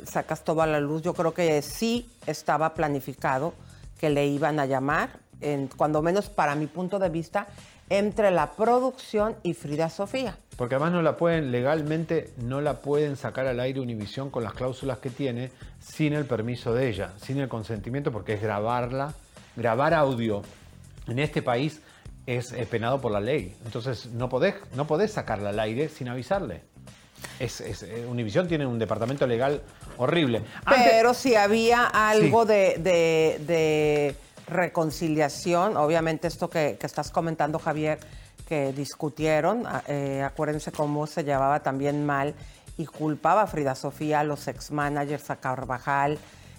A: sacas todo a la luz. Yo creo que sí estaba planificado que le iban a llamar, en, cuando menos para mi punto de vista, entre la producción y Frida Sofía.
C: Porque además no la pueden, legalmente no la pueden sacar al aire Univisión con las cláusulas que tiene sin el permiso de ella, sin el consentimiento, porque es grabarla, grabar audio en este país es penado por la ley. Entonces no podés, no podés sacarla al aire sin avisarle. Es, es- eh, Univisión tiene un departamento legal horrible. Antes-
A: Pero si había algo
C: Sí.
A: de, de- de reconciliación, obviamente esto que, que estás comentando, Javier, que discutieron, a- eh, acuérdense cómo se llevaba también mal y culpaba a Frida Sofía, a los ex-managers, a Carvajal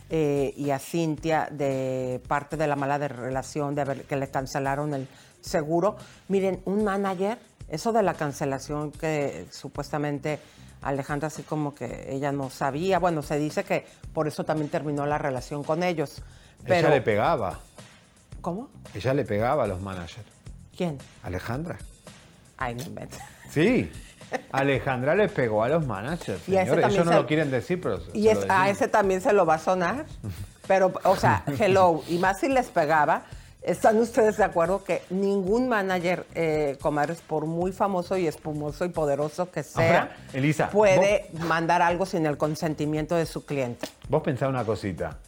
A: eh, y a Cintia de parte de la mala de relación, de haber, que le cancelaron el seguro. Miren, un manager, eso de la cancelación que supuestamente Alejandra así como que ella no sabía, bueno, se dice que por eso también terminó la relación con ellos. Pero,
C: ella le pegaba.
A: ¿Cómo?
C: Ella le pegaba a los managers.
A: ¿Quién?
C: Alejandra.
A: Ay, no inventes.
C: Sí. Alejandra le pegó a los managers.
A: Y
C: Eso no
A: se-
C: lo quieren decir, pero
A: Y es, a ese también se lo va a sonar. Pero, o sea, hello, y más si les pegaba, ¿están ustedes de acuerdo que ningún manager, eh, comadres, por muy famoso y espumoso y poderoso que sea,
C: Ahora, Elisa,
A: puede mandar algo sin el consentimiento de su cliente?
C: Vos pensá una cosita.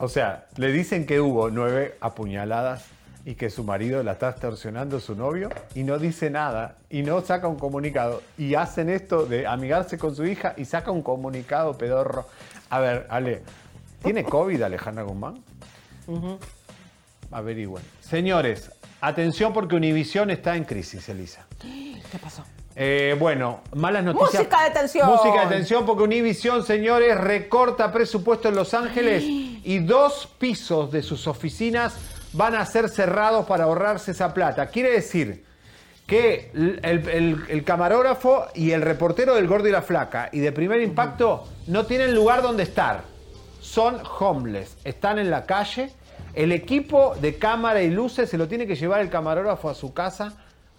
C: O sea, le dicen que hubo nueve apuñaladas y que su marido la está extorsionando su novio y no dice nada y no saca un comunicado y hacen esto de amigarse con su hija y saca un comunicado pedorro. A ver, Ale, ¿Tiene COVID Alejandra Guzmán? Averigüen. Señores, atención porque Univisión está en crisis, Elisa.
A: ¿Qué pasó?
C: Eh, bueno, malas noticias.
A: Música de tensión.
C: Música de tensión porque Univisión, señores, recorta presupuesto en Los Ángeles y dos pisos de sus oficinas van a ser cerrados para ahorrarse esa plata. Quiere decir que el, el- el camarógrafo y el reportero del Gordo y la Flaca y de Primer Impacto no tienen lugar donde estar. Son homeless, están en la calle. El equipo de cámara y luces se lo tiene que llevar el camarógrafo a su casa,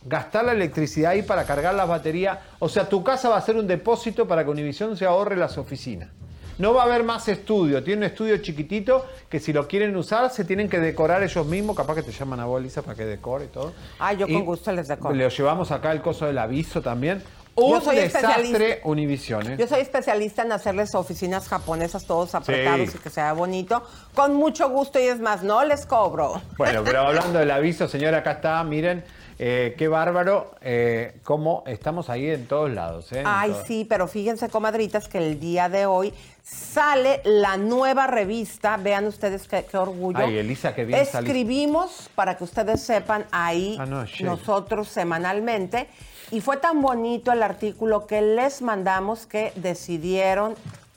C: gastar la electricidad ahí para cargar las baterías. O sea, tu casa va a ser un depósito para que Univision se ahorre las oficinas. No va a haber más estudio, tiene un estudio chiquitito que si lo quieren usar se tienen que decorar ellos mismos, capaz que te llaman a vos, Elisa, para que decore y todo.
A: Ah, yo
C: Y
A: con gusto les decoro.
C: Le llevamos acá el coso del aviso también.
A: Yo
C: Un
A: soy
C: desastre. Univision, ¿eh?
A: Yo soy especialista en hacerles oficinas japonesas todos apretados
C: Sí.
A: y que sea bonito. Con mucho gusto y es más, no les cobro.
C: Bueno, pero hablando del aviso, señora, acá está, miren, eh, qué bárbaro, eh, cómo estamos ahí en todos lados. ¿eh?
A: Ay, sí, pero fíjense, comadritas, que el día de hoy sale la nueva revista. Vean ustedes qué, qué orgullo.
C: Ay, Elisa, qué bien saliste.
A: Escribimos, para que ustedes sepan, ahí
C: Ah, no,
A: nosotros semanalmente. Y fue tan bonito el artículo que les mandamos que decidieron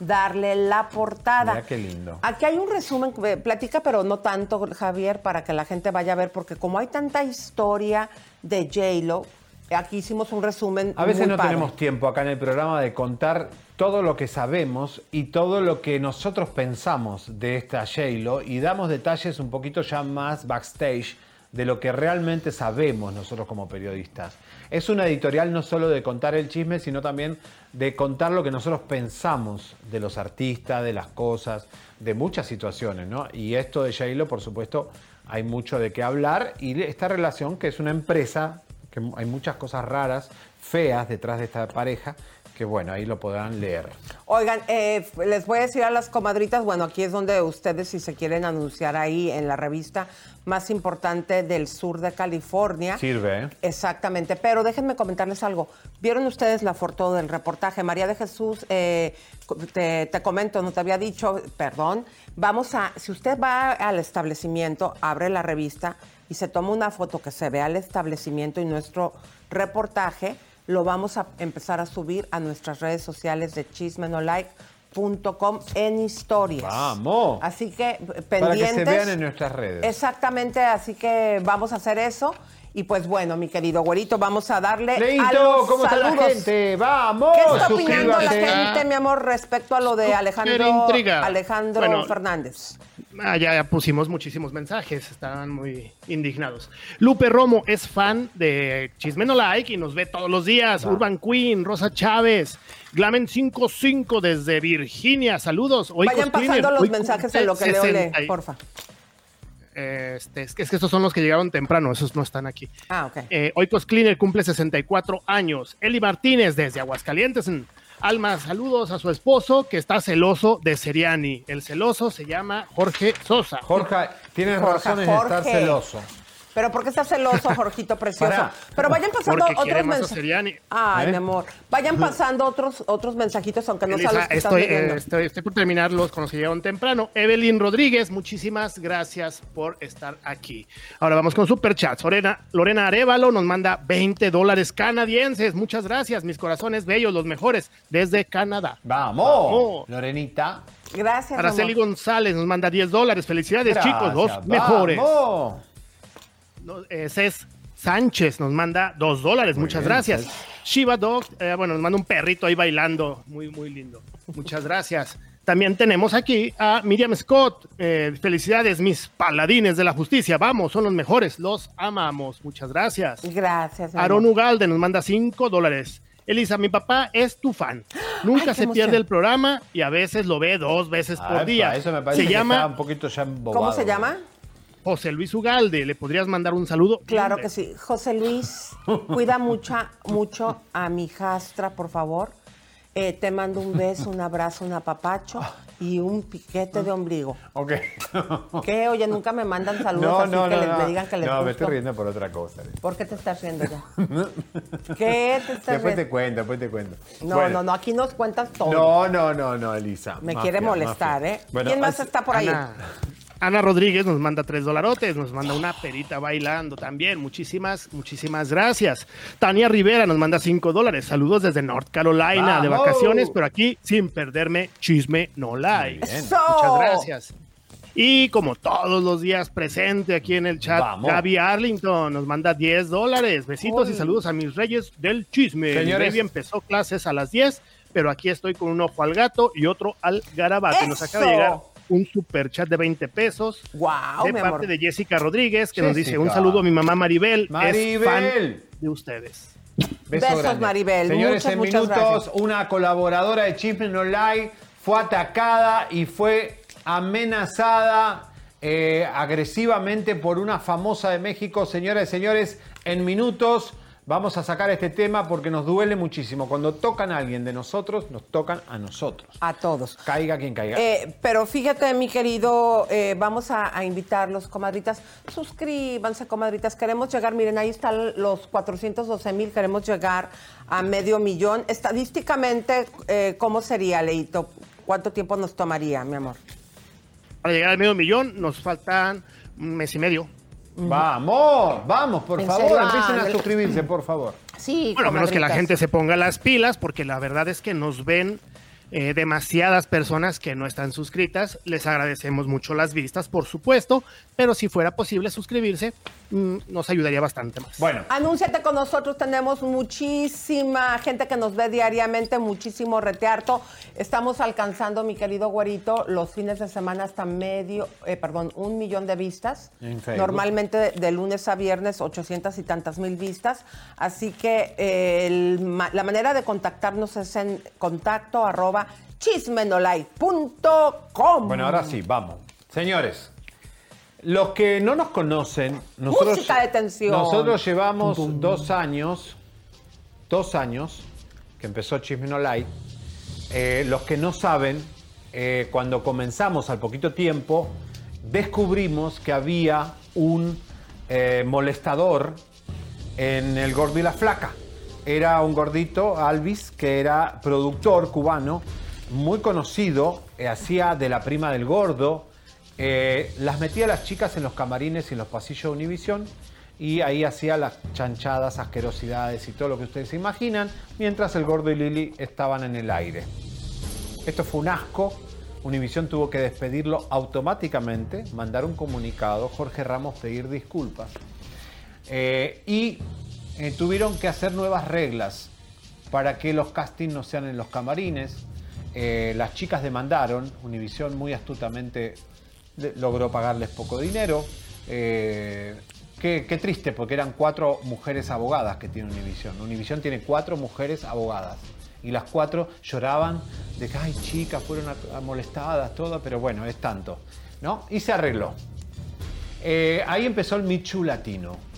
A: darle la portada.
C: Mira qué lindo.
A: Aquí hay un resumen, eh, platica, pero no tanto, Javier, para que la gente vaya a ver, porque como hay tanta historia de J-Lo, aquí hicimos un resumen.
C: A veces
A: muy
C: no
A: padre.
C: tenemos tiempo acá en el programa de contar todo lo que sabemos y todo lo que nosotros pensamos de esta J-Lo y damos detalles un poquito ya más backstage de lo que realmente sabemos nosotros como periodistas. Es una editorial no solo de contar el chisme, sino también de contar lo que nosotros pensamos de los artistas, de las cosas, de muchas situaciones, ¿no? Y esto de J-Lo, por supuesto, hay mucho de qué hablar y esta relación que es una empresa que hay muchas cosas raras, feas detrás de esta pareja, que bueno, ahí lo podrán leer.
A: Oigan, eh, les voy a decir a las comadritas, bueno, aquí es donde ustedes si se quieren anunciar ahí en la revista más importante del sur de California.
C: Sirve, ¿eh?
A: Exactamente, pero déjenme comentarles algo. ¿Vieron ustedes la foto del reportaje? María de Jesús, eh, te, te comento, no te había dicho, perdón. Vamos a, si usted va al establecimiento, abre la revista y se toma una foto que se vea el establecimiento y nuestro reportaje, lo vamos a empezar a subir a nuestras redes sociales de chismenolike.com en historias.
C: ¡Vamos!
A: Así que
C: Para que
A: pendientes.
C: se vean en nuestras redes.
A: Exactamente, así que vamos a hacer eso. Y pues bueno, mi querido güerito, vamos a darle a
C: Leito,
A: los
C: ¿cómo está la
A: saludos.
C: gente? ¡Vamos!
A: ¿Qué está opinando la gente, mi amor, respecto a lo de Alejandro. Alejandro
E: Bueno,
A: Fernández?
E: Ah, ya pusimos muchísimos mensajes, estaban muy indignados. Lupe Romo es fan de Chisme No Like y nos ve todos los días. Urban Queen, Rosa Chávez, Glamen55 desde Virginia, saludos.
A: Vayan pasando los
E: hoy
A: mensajes en lo que leo, lee,
E: 60 y-
A: porfa.
E: Este, es, que, es que estos son los que llegaron temprano, esos no están aquí.
A: Ah, ok.
E: Eh, Oikos Cleaner cumple 64 años. Eli Martínez desde Aguascalientes. en Alma, saludos a su esposo que está celoso de Seriani. El celoso se llama Jorge Sosa.
C: Jorge, tienes
A: Jorge,
C: razón en estar celoso.
A: Pero ¿por qué está celoso, Jorgito precioso? Pero vayan pasando otros mensajes. Ay,
C: ¿Eh?
A: mi amor. Vayan pasando otros, otros mensajitos, aunque no sabes que estás
E: estoy, eh, estoy, estoy por terminarlos con los que llegaron temprano. Evelyn Rodríguez, muchísimas gracias por estar aquí. Ahora vamos con superchats. Lorena, Lorena Arevalo nos manda 20 dólares canadienses. Muchas gracias, mis corazones bellos, los mejores, desde Canadá.
C: ¡Vamos!
E: Vamos.
C: Lorenita.
A: Gracias,
E: Araceli
A: amor.
E: González nos manda 10 dólares. Felicidades,
C: Gracias,
E: chicos, los
C: vamos.
E: mejores. No, eh, Cés Sánchez nos manda 2 dólares. Muchas
C: bien,
E: gracias.
C: Cés.
E: Shiva Dog, eh, bueno, nos manda un perrito ahí bailando. Muy, muy lindo. Muchas gracias. También tenemos aquí a Miriam Scott. Eh, felicidades, mis paladines de la justicia. Vamos, son los mejores. Los amamos. Muchas gracias.
A: Gracias.
E: Aaron. Ugalde nos manda 5 dólares. Elisa, mi papá es tu fan. Nunca
A: Ay,
E: se
A: emoción.
E: pierde el programa y a veces lo ve dos veces por día.
C: Eso me parece
E: se
C: que está
E: llama
C: un poquito ya embobado.
A: ¿Cómo se llama?
E: José Luis Ugalde. ¿Le podrías mandar un saludo?
A: Claro que sí. José Luis, cuida mucha, mucho a mi hijastra, por favor. Eh, te mando un beso, un abrazo, un apapacho. y un piquete de ombligo.
C: Ok.
A: ¿Qué? Oye, nunca me mandan saludos
C: No,
A: así
C: no,
A: que
C: no,
A: les, me digan que les
C: No, me estoy riendo por otra cosa.
A: ¿Por qué te estás riendo ya? ¿Qué te estás
C: Después
A: riendo?
C: te cuento, después te cuento.
A: No,
C: Bueno.
A: no, no, aquí nos cuentas todo.
C: No, no, no, no, Elisa.
A: Me
C: Mafia,
A: quiere molestar,
C: mafia.
A: ¿eh?
C: Bueno,
A: ¿Quién más está por ahí?
E: Ana, Ana Rodríguez nos manda tres dolarotes, nos manda una perita bailando también. Muchísimas, muchísimas gracias. Tania Rivera nos manda cinco dólares. Saludos desde North Carolina de vacaciones, pero aquí sin perderme chisme no.
A: ¡Eso!
E: Muchas gracias. Y como todos los días presente aquí en el chat,
C: Vamos.
E: Gaby Arlington nos manda 10 dólares. Besitos y saludos a mis reyes del chisme.
C: Señores.
E: baby empezó clases a las 10, pero aquí estoy con un ojo al gato y otro al garabato. Nos acaba de llegar un super chat de 20 pesos
A: Guau,
E: de
A: mi
E: parte
A: amor.
E: de Jessica Rodríguez, que nos dice un saludo a mi mamá Maribel. Es
C: Maribel.
E: fan de ustedes.
C: Beso
A: Besos,
C: grande.
A: Maribel.
C: Señores,
A: Muchas,
C: en
A: muchas
C: minutos,
A: gracias.
C: una colaboradora de Chisme No Like fue atacada y fue amenazada eh, agresivamente por una famosa de México. Señoras y señores, en minutos vamos a sacar este tema porque nos duele muchísimo. Cuando tocan a alguien de nosotros, nos tocan a nosotros.
A: A todos.
C: Caiga quien caiga.
A: Eh, pero fíjate, mi querido, eh, vamos a, a invitarlos, comadritas. Suscríbanse, comadritas. Queremos llegar, miren, ahí están los 412 mil. Queremos llegar a medio millón. Estadísticamente, eh, ¿cómo sería, Leito? ¿Cuánto tiempo nos tomaría, mi amor?
E: Para llegar al medio millón nos faltan un mes y medio.
C: Vamos, vamos, por favor, empiecen a
A: Ángel.
C: suscribirse, por favor.
A: Sí,
E: Bueno, a menos que la gente se ponga las pilas, porque la verdad es que nos ven eh, demasiadas personas que no están suscritas. Les agradecemos mucho las vistas, por supuesto, pero si fuera posible suscribirse, mm, nos ayudaría bastante más.
C: Bueno,
A: Anúnciate con nosotros, tenemos muchísima gente que nos ve diariamente, muchísimo retearto. Estamos alcanzando, mi querido güerito, los fines de semana hasta medio, eh, perdón, un millón de vistas. Normalmente de, de lunes a viernes, 800 y tantas mil vistas. Así que eh, el ma- la manera de contactarnos es en contacto arroba chismenolay.com.
C: Bueno, ahora sí, vamos. Señores, los que no nos conocen, nosotros,
A: Música de tensión.
C: nosotros llevamos dos años, dos años, que empezó Chisme No Light. Eh, los que no saben, eh, cuando comenzamos al poquito tiempo, descubrimos que había un eh, molestador en el Gordo y la Flaca. Era un gordito, Alvis, que era productor cubano, muy conocido, eh, hacía de la prima del gordo, eh, las metía a las chicas en los camarines y en los pasillos de Univisión y ahí hacía las chanchadas, asquerosidades y todo lo que ustedes se imaginan, mientras el gordo y Lili estaban en el aire. Esto fue un asco. Univisión tuvo que despedirlo automáticamente, mandar un comunicado, Jorge Ramos pedir disculpas. Eh, y eh, tuvieron que hacer nuevas reglas para que los castings no sean en los camarines. Eh, las chicas demandaron, Univisión muy astutamente logró pagarles poco dinero. Eh, qué, triste, porque eran cuatro mujeres abogadas que tiene Univisión. Univisión tiene cuatro mujeres abogadas. Y las cuatro lloraban de que, ay, chicas, fueron molestadas, todo, pero bueno, es tanto. ¿No? Y se arregló. Ahí empezó el Michu Latino.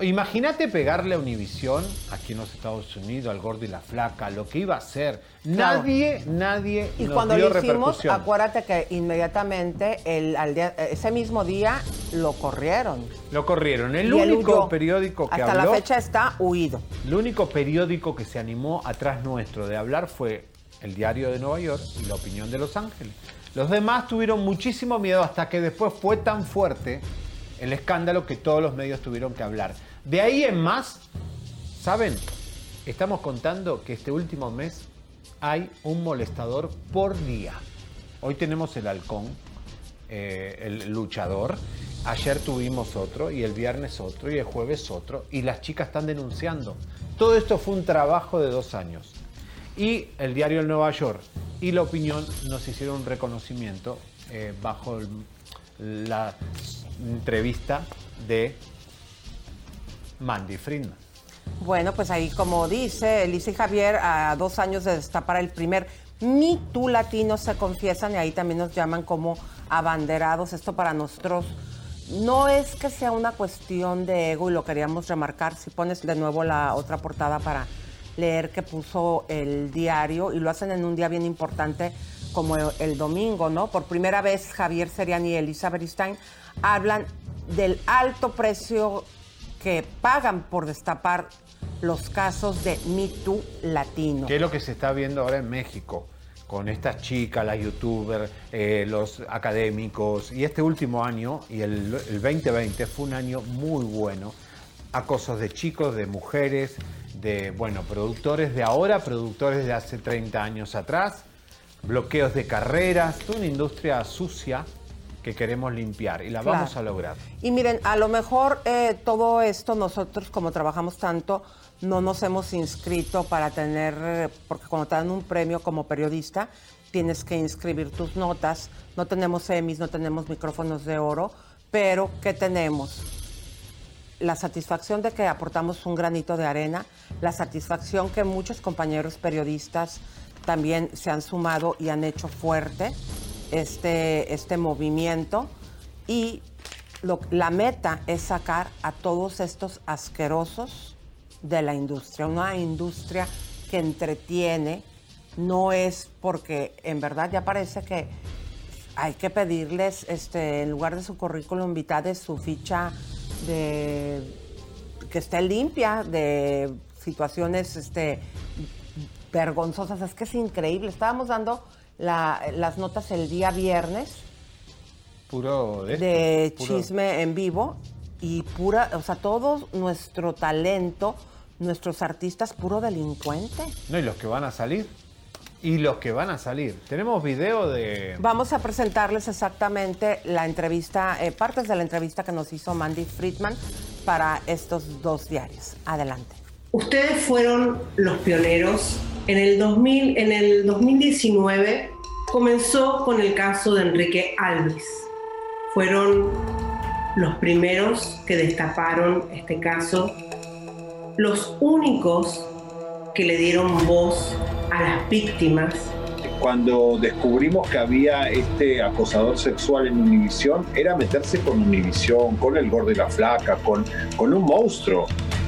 C: Imagínate pegarle a Univisión, aquí en los Estados Unidos, al gordo y la flaca, lo que iba a hacer.
A: Claro.
C: Nadie, nadie
A: Y
C: nos
A: cuando
C: dio
A: lo hicimos, acuérdate que inmediatamente, el, al día- ese mismo día, lo corrieron.
C: Lo corrieron. El
A: Y
C: único periódico que
A: Hasta
C: habló,
A: la fecha está huido.
C: el único periódico que se animó atrás nuestro de hablar fue el Diario de Nueva York y La Opinión de Los Ángeles. Los demás tuvieron muchísimo miedo hasta que después fue tan fuerte el escándalo que todos los medios tuvieron que hablar. De ahí en más, ¿saben? Estamos contando que este último mes hay un molestador por día. Hoy tenemos el halcón, eh, el luchador. Ayer tuvimos otro y el viernes otro y el jueves otro. Y las chicas están denunciando. Todo esto fue un trabajo de dos años. Y el diario El Nueva York y La Opinión nos hicieron un reconocimiento eh, bajo el- la entrevista de Mandy Friedman.
A: Bueno, pues ahí, como dice Elisa y Javier, a dos años de destapar el primer Me Too latino se confiesan y ahí también nos llaman como abanderados. Esto para nosotros no es que sea una cuestión de ego y lo queríamos remarcar. Si pones de nuevo la otra portada para leer que puso el diario y lo hacen en un día bien importante como el domingo, ¿no? Por primera vez Javier Seriani y Elizabeth Stein hablan del alto precio que pagan por destapar los casos de Me Too latino.
M: ¿Qué es lo que se está viendo ahora en México? Con estas chicas, las youtubers, eh, los académicos. Y este último año, y el, el 2020, fue un año muy bueno. Acosos de chicos, de mujeres, de, bueno, productores de ahora, productores de hace 30 años atrás, bloqueos de carreras, toda una industria sucia que queremos limpiar y la
A: Claro.
M: vamos a lograr.
A: Y miren, a lo mejor eh, todo esto nosotros como trabajamos tanto, no nos hemos inscrito para tener, porque cuando te dan un premio como periodista, tienes que inscribir tus notas. No tenemos emis, no tenemos micrófonos de oro, pero ¿qué tenemos? La satisfacción de que aportamos un granito de arena, la satisfacción que muchos compañeros periodistas también se han sumado y han hecho fuerte este, este movimiento. Y lo- la meta es sacar a todos estos asquerosos de la industria, una industria que entretiene, no es porque en verdad ya parece que hay que pedirles, este, en lugar de su currículum vitae, su ficha de que esté limpia de situaciones este, vergonzosas. Es que es increíble. Estábamos dando la- las notas el día viernes
M: Puro de,
A: de
M: esto, puro-
A: chisme en vivo y pura, o sea, todo nuestro talento, nuestros artistas, puro delincuente.
M: No, y los que van a salir. Y los que van a salir. Tenemos video de...
A: Vamos a presentarles exactamente la entrevista, eh, partes de la entrevista que nos hizo Mandy Friedman para estos dos diarios. Adelante.
L: Ustedes fueron los pioneros. En el, 2000, en el 2019 comenzó con el caso de Enrique Alvis. Fueron los primeros que destaparon este caso, los únicos que le dieron voz a las víctimas.
C: Cuando descubrimos que había este acosador sexual en Univisión, era meterse con Univisión, con el gordo y la flaca, con un monstruo.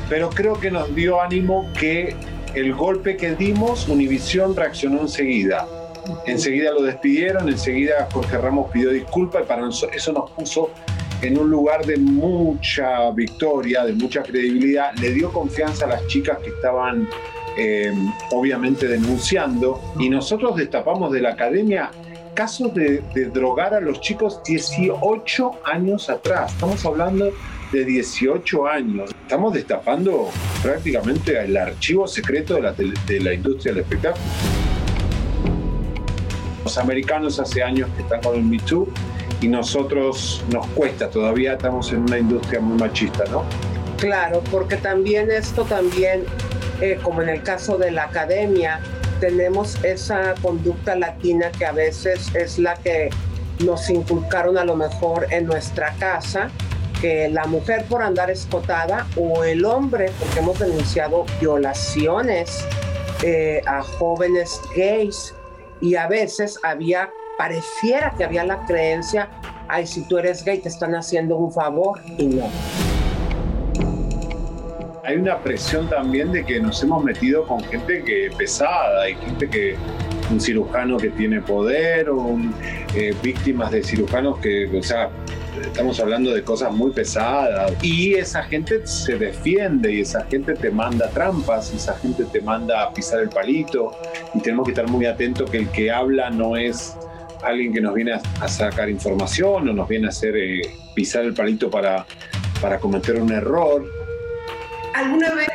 C: Pero creo que nos dio ánimo que el golpe que dimos, Univisión reaccionó enseguida. Enseguida lo despidieron, enseguida Jorge Ramos pidió disculpas y para nosotros eso nos puso en un lugar de mucha victoria, de mucha credibilidad. Le dio confianza a las chicas que estaban eh, obviamente denunciando y nosotros destapamos de la academia casos de, de drogar a los chicos 18 años atrás. Estamos hablando de 18 años. Estamos destapando prácticamente el archivo secreto de la, de la industria del espectáculo. Los americanos hace años que están con el Me Too y nosotros nos cuesta, todavía estamos en una industria muy machista, ¿no?
N: Claro, porque también esto también, eh, como en el caso de la academia, tenemos esa conducta latina que a veces es la que nos inculcaron a lo mejor en nuestra casa, que la mujer por andar escotada o el hombre, porque hemos denunciado violaciones eh, a jóvenes gays y a veces había, pareciera que había la creencia, ay, si tú eres gay te están haciendo un favor y no.
C: Hay una presión también de que nos hemos metido con gente que pesada y gente que un cirujano que tiene poder o eh, víctimas de cirujanos que, o sea, estamos hablando de cosas muy pesadas y esa gente se defiende y esa gente te manda trampas y esa gente te manda a pisar el palito y tenemos que estar muy atentos que el que habla no es alguien que nos viene a, sacar información o nos viene a hacer eh, pisar el palito para, para cometer un error.
L: ¿Alguna vez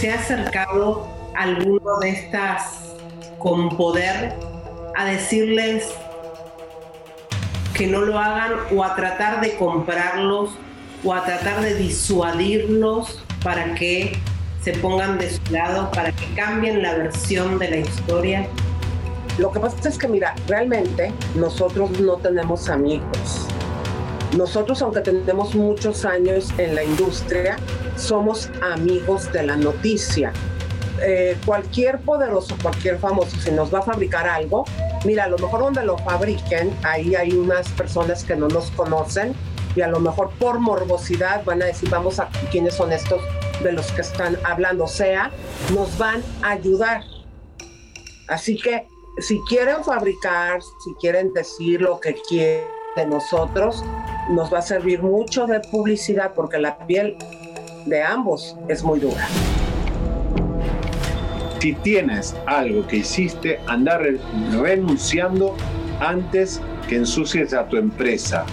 L: se ha acercado alguno de estas con poder a decirles que no lo hagan o a tratar de comprarlos o a tratar de disuadirlos para que se pongan de su lado, para que cambien la versión de la historia?
N: Lo que pasa es que, mira, realmente nosotros no tenemos amigos. Nosotros, aunque tenemos muchos años en la industria, somos amigos de la noticia. Eh, cualquier poderoso, cualquier famoso, si nos va a fabricar algo, mira, a lo mejor donde lo fabriquen, ahí hay unas personas que no nos conocen y a lo mejor por morbosidad van a decir, vamos a quiénes son estos de los que están hablando, o sea, nos van a ayudar. Así que
O: si quieren fabricar, si quieren decir lo que quieren de nosotros, nos va a servir mucho de publicidad porque la piel de ambos es muy dura.
P: Si tienes algo que hiciste, andar re- renunciando antes que ensucies a tu empresa.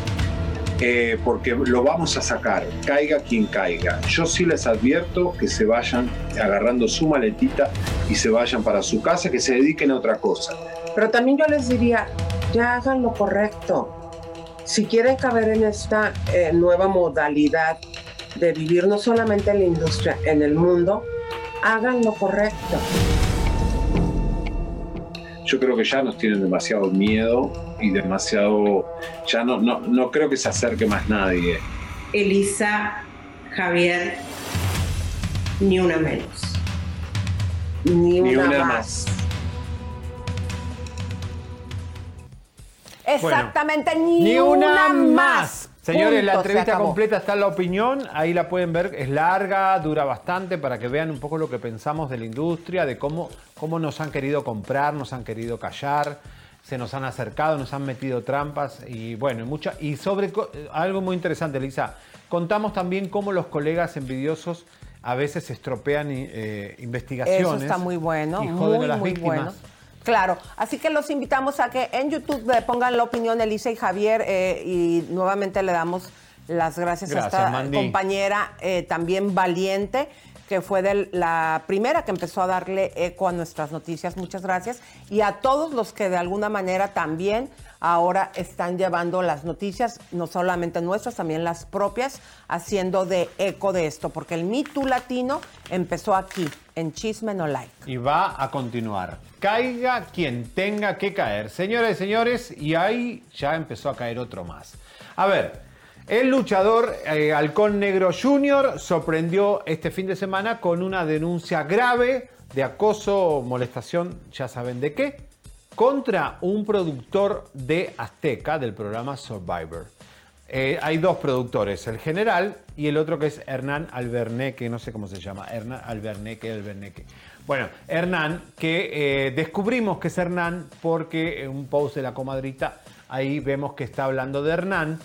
P: Eh, porque lo vamos a sacar, caiga quien caiga. Yo sí les advierto que se vayan agarrando su maletita y se vayan para su casa, que se dediquen a otra cosa.
O: Pero también yo les diría, ya hagan lo correcto. Si quieren caber en esta eh, nueva modalidad de vivir no solamente en la industria, en el mundo, hagan lo correcto.
P: Yo creo que ya nos tienen demasiado miedo y demasiado... Ya no, no, no creo que se acerque más nadie.
L: Elisa, Javier, ni una menos.
O: Ni
P: Ni
O: una,
P: una
O: más.
A: Exactamente, ni,
C: Ni una más. Señores, la entrevista completa está en la opinión, ahí la pueden ver, es larga, dura bastante para que vean un poco lo que pensamos de la industria, de cómo, cómo nos han querido comprar, nos han querido callar, se nos han acercado, nos han metido trampas y bueno, y mucha, y sobre algo muy interesante, Lisa, contamos también cómo los colegas envidiosos a veces estropean eh, investigaciones.
A: Eso está muy bueno,
C: y joden
A: muy,
C: a las
A: muy
C: víctimas.
A: bueno. Claro, así que los invitamos a que en YouTube le pongan la opinión de Elisa y Javier eh, y nuevamente le damos las gracias,
C: Gracias,
A: a esta
C: Mandy.
A: compañera eh, también valiente que fue de la primera que empezó a darle eco a nuestras noticias. Muchas gracias. Y a todos los que de alguna manera también ahora están llevando las noticias, no solamente nuestras, también las propias, haciendo de eco de esto, porque el Me Too latino empezó aquí, en Chisme No Like.
C: Y va a continuar. Caiga quien tenga que caer. Señoras y señores, y ahí ya empezó a caer otro más. A ver, el luchador eh, Halcón Negro Jr. sorprendió este fin de semana con una denuncia grave de acoso o molestación, ya saben de qué, contra un productor de Azteca del programa Survivor. Eh, hay dos productores, el general y el otro que es Hernán Alberneque, no sé cómo se llama, Hernán Alberneque, Alberneque. Bueno, Hernán, que eh, descubrimos que es Hernán porque en un post de la comadrita, ahí vemos que está hablando de Hernán.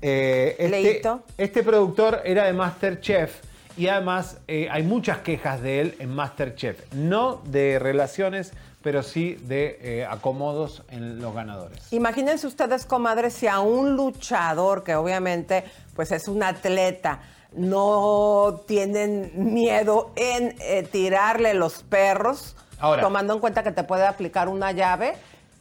C: Eh, este, este productor era de Masterchef y además eh, hay muchas quejas de él en Masterchef, no de relaciones, pero sí de eh, acomodos en los ganadores.
A: Imagínense ustedes, comadres, si a un luchador, que obviamente pues es un atleta, no tienen miedo en eh, tirarle los perros,
C: Ahora.
A: tomando en cuenta que te puede aplicar una llave.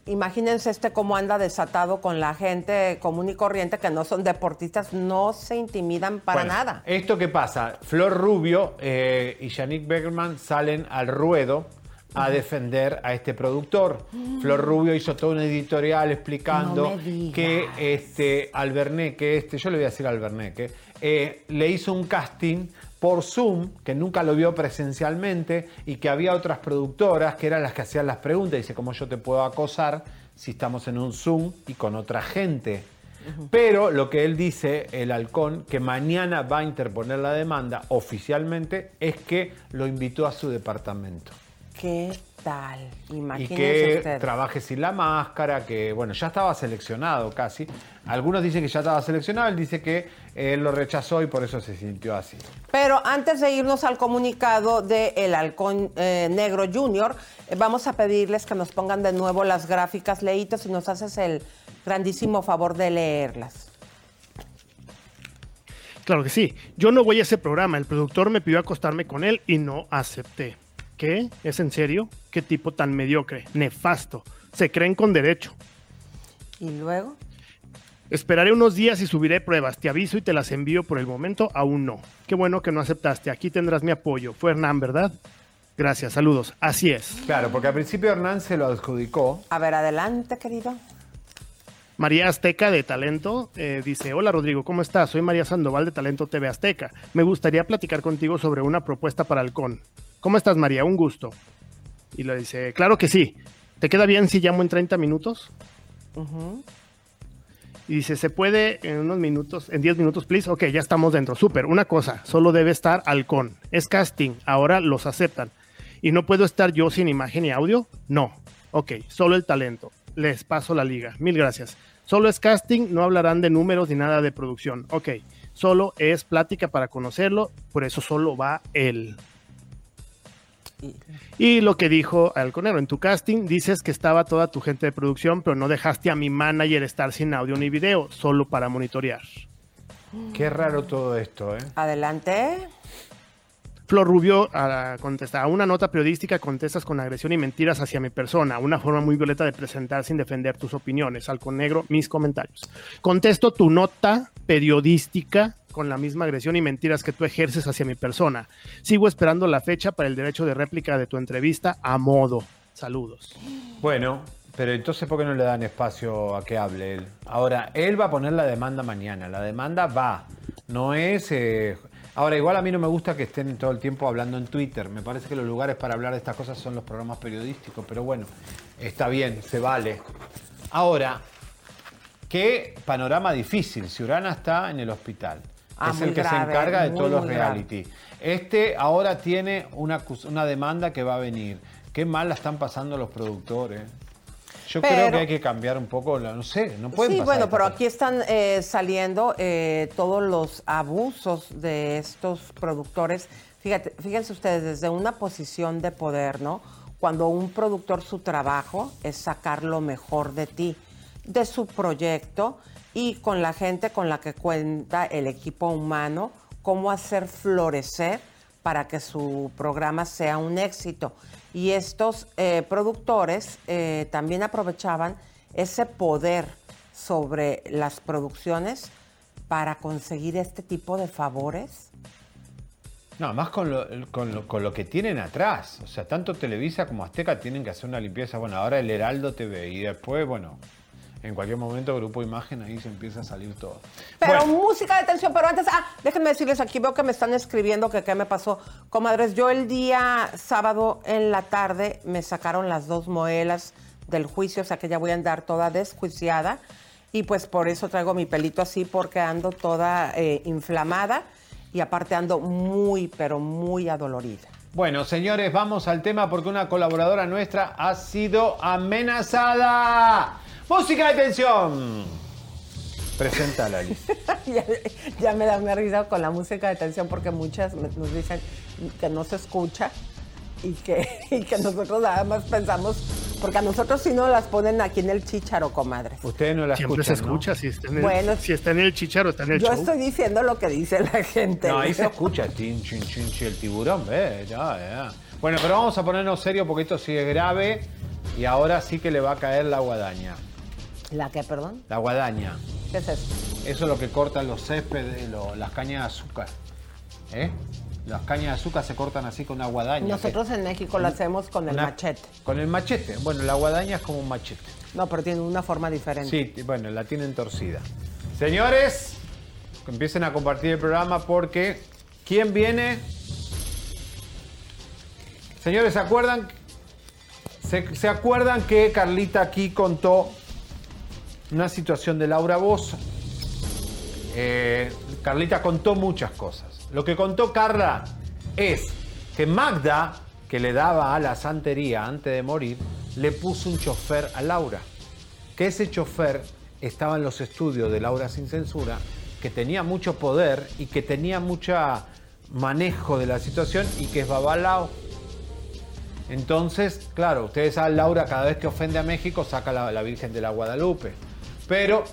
A: Imagínense este cómo anda desatado con la gente común y corriente que no son deportistas, no se intimidan para
C: Bueno,
A: nada.
C: Esto que pasa, Flor Rubio eh, y Yannick Beckerman salen al ruedo a defender a este productor. Flor Rubio hizo todo un editorial explicando
A: No
C: que este Alberneque, este, yo le voy a decir Alberneque, eh, le hizo un casting por Zoom, que nunca lo vio presencialmente, y que había otras productoras que eran las que hacían las preguntas. Dice, ¿cómo yo te puedo acosar si estamos en un Zoom y con otra gente? Pero lo que él dice, el halcón, que mañana va a interponer la demanda oficialmente, es que lo invitó a su departamento.
A: ¿Qué tal?
C: Y
A: Imagínense
C: que
A: ustedes.
C: trabaje sin la máscara, que bueno, ya estaba seleccionado casi. Algunos dicen que ya estaba seleccionado, él dice que él lo rechazó y por eso se sintió así.
A: Pero antes de irnos al comunicado de El Halcón eh, Negro Junior, eh, vamos a pedirles que nos pongan de nuevo las gráficas leitos y nos haces el grandísimo favor de leerlas.
E: Claro que sí. Yo no voy a ese programa. El productor me pidió acostarme con él y no acepté. ¿Qué? ¿Es en serio? ¿Qué tipo tan mediocre? Nefasto. Se creen con derecho.
A: ¿Y luego?
E: Esperaré unos días y subiré pruebas. Te aviso y te las envío por el momento. Aún no. Qué bueno que no aceptaste. Aquí tendrás mi apoyo. Fue Hernán, ¿verdad? Gracias, saludos. Así es.
C: Claro, porque al principio Hernán se lo adjudicó.
A: A ver, adelante, querido.
E: María Azteca de Talento eh, dice, hola Rodrigo, ¿cómo estás? Soy María Sandoval de Talento TV Azteca. Me gustaría platicar contigo sobre una propuesta para Halcón. ¿Cómo estás María? Un gusto. Y le dice, claro que sí. ¿Te queda bien si llamo en 30 minutos? Y dice, ¿se puede en unos minutos, en 10 minutos, please? Ok, ya estamos dentro. Súper. Una cosa, solo debe estar Halcón. Es casting. Ahora los aceptan. ¿Y no puedo estar yo sin imagen y audio? No. Ok, solo el talento. Les paso la liga. Mil gracias. Solo es casting, no hablarán de números ni nada de producción. Ok, solo es plática para conocerlo, por eso solo va él. Y lo que dijo Alconero, en tu casting dices que estaba toda tu gente de producción, pero no dejaste a mi manager estar sin audio ni video, solo para monitorear.
C: Qué raro todo esto, ¿eh?
A: Adelante.
E: Flor Rubio contesta, a una nota periodística contestas con agresión y mentiras hacia mi persona, una forma muy violenta de presentar sin defender tus opiniones. Halcón Negro, mis comentarios. Contesto tu nota periodística con la misma agresión y mentiras que tú ejerces hacia mi persona. Sigo esperando la fecha para el derecho de réplica de tu entrevista a modo. Saludos.
C: Bueno, pero entonces, ¿por qué no le dan espacio a que hable él? Ahora, él va a poner la demanda mañana. La demanda va. No es. eh, Ahora, igual a mí no me gusta que estén todo el tiempo hablando en Twitter. Me parece que los lugares para hablar de estas cosas son los programas periodísticos. Pero bueno, está bien, se vale. Ahora, qué panorama difícil. Si Urana está en el hospital.
A: Ah,
C: es el que se encarga de
A: muy,
C: todos los
A: grave.
C: reality. Este ahora tiene una, una demanda que va a venir. Qué mal la están pasando los productores. Yo creo que hay que cambiar un poco, la- no sé, no pueden
A: Sí,
C: pasar
A: bueno, pero
C: cosas.
A: aquí están eh, saliendo eh, todos los abusos de estos productores. Fíjate, fíjense ustedes, desde una posición de poder, ¿no? Cuando un productor su trabajo es sacar lo mejor de ti, de su proyecto y con la gente con la que cuenta el equipo humano, cómo hacer florecer para que su programa sea un éxito. Y estos eh, productores eh, también aprovechaban ese poder sobre las producciones para conseguir este tipo de favores.
C: No, más con lo, con, lo, con lo que tienen atrás. O sea, tanto Televisa como Azteca tienen que hacer una limpieza. Bueno, ahora el Heraldo TV y después, bueno, en cualquier momento Grupo Imagen ahí se empieza a salir todo.
A: Pero música de tensión, pero antes, ah, déjenme decirles, aquí veo que me están escribiendo que qué me pasó. Comadres, yo el día sábado en la tarde me sacaron las dos moelas del juicio, o sea que ya voy a andar toda desjuiciada. Y pues por eso traigo mi pelito así, porque ando toda eh, inflamada y aparte ando muy, pero muy adolorida.
C: Bueno, señores, vamos al tema porque una colaboradora nuestra ha sido amenazada. Música de tensión. Preséntala, Alice.
A: ya, ya me da una risa con la música de tensión porque muchas nos dicen que no se escucha y que, y que nosotros nada más pensamos, porque a nosotros sí nos las ponen aquí en el chícharo, comadres.
C: Ustedes no la
E: Siempre
C: escuchan,
E: se
C: ¿no?
E: escucha si está en el,
A: Bueno.
E: si está en el chicharo, está en el
A: Yo
E: show.
A: estoy diciendo lo que dice la gente.
C: No, ahí se escucha tin, chin, chin, chin, el tiburón, ve, ya, ya. Bueno, pero vamos a ponernos serio porque esto sí es grave y ahora sí que le va a caer la guadaña.
A: ¿La qué, perdón?
C: La guadaña.
A: ¿Qué es eso?
C: Eso es lo que cortan los céspedes, lo- las cañas de azúcar. ¿Eh? Las cañas de azúcar se cortan así con una guadaña.
A: Nosotros en México lo hacemos con el
C: Una-
A: machete.
C: Con el machete. Bueno, la guadaña es como un machete.
A: No, pero tiene una forma diferente.
C: Sí, bueno, la tienen torcida. Señores, empiecen a compartir el programa porque ¿quién viene? Señores, ¿se acuerdan? ¿Se, se acuerdan que Carlita aquí contó una situación de Laura Bozo? Eh, Carlita contó muchas cosas. Lo que contó Carla es que Magda, que le daba a la santería antes de morir, le puso un chofer a Laura. Que ese chofer estaba en los estudios de Laura sin censura, que tenía mucho poder y que tenía mucho manejo de la situación y que es babalao. Entonces, claro, ustedes saben, Laura cada vez que ofende a México saca la Virgen de la Guadalupe. Pero,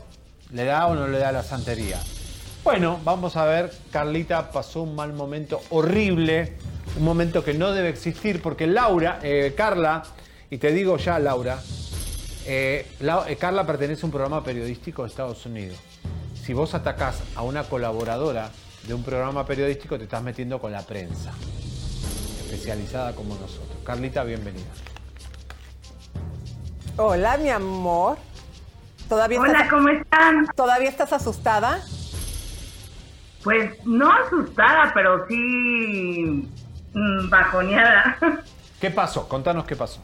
C: ¿le da o no le da la santería? Bueno, vamos a ver, Carlita pasó un mal momento horrible, un momento que no debe existir, porque Laura, eh, Carla, y te digo ya, Laura, eh, eh, Carla pertenece a un programa periodístico de Estados Unidos. Si vos atacás a una colaboradora de un programa periodístico, te estás metiendo con la prensa, especializada como nosotros. Carlita, bienvenida.
A: Hola, mi amor. ¿Todavía
Q: Hola,
A: estás,
Q: ¿cómo están?
A: ¿Todavía estás asustada?
Q: Pues no asustada, pero sí mm, bajoneada.
C: ¿Qué pasó? Contanos qué pasó.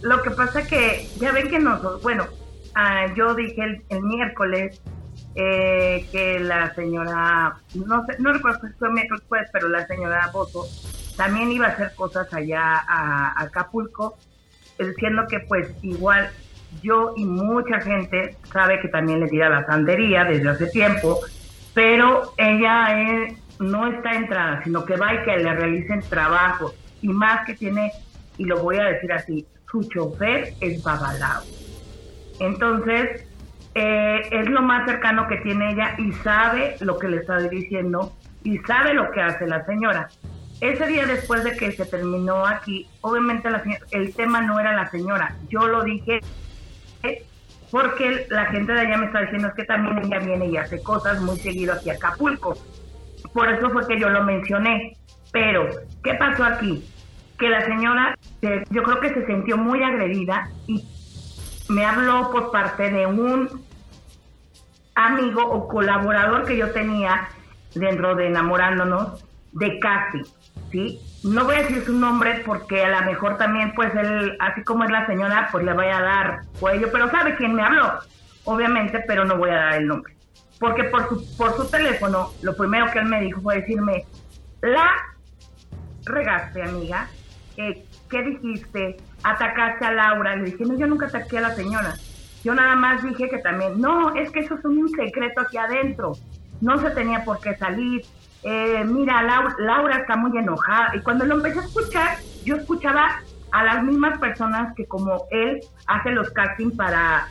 Q: Lo que pasa que ya ven que nosotros, bueno, ah, yo dije el, el miércoles eh, que la señora, no sé, no recuerdo si fue miércoles, pues, pero la señora Bozo también iba a hacer cosas allá a, a Acapulco diciendo que pues igual yo y mucha gente sabe que también le tira la santería desde hace tiempo, pero ella no está entrada, sino que va y que le realicen trabajo y más que tiene, y lo voy a decir así, su chofer es Babalao. Entonces, eh, es lo más cercano que tiene ella y sabe lo que le está diciendo y sabe lo que hace la señora. Ese día después de que se terminó aquí, obviamente la el tema no era la señora, yo lo dije porque la gente de allá me está diciendo es que también ella viene y hace cosas muy seguido aquí a Acapulco. Por eso fue que yo lo mencioné. Pero, ¿qué pasó aquí? Que la señora, se- yo creo que se sintió muy agredida y me habló por parte de un amigo o colaborador que yo tenía dentro de enamorándonos de Casi, ¿sí? No voy a decir su nombre porque a lo mejor también, pues él, así como es la señora, pues le vaya a dar cuello, pero sabe quién me habló, obviamente, pero no voy a dar el nombre. Porque por su, por su teléfono, lo primero que él me dijo fue decirme, la regaste, amiga, eh, ¿qué dijiste? Atacaste a Laura. Le dije, no, yo nunca ataqué a la señora. Yo nada más dije que también, no, es que eso es un secreto aquí adentro. No se tenía por qué salir. Eh, mira, Laura, Laura está muy enojada. Y cuando lo empecé a escuchar, yo escuchaba a las mismas personas que como él hace los castings para,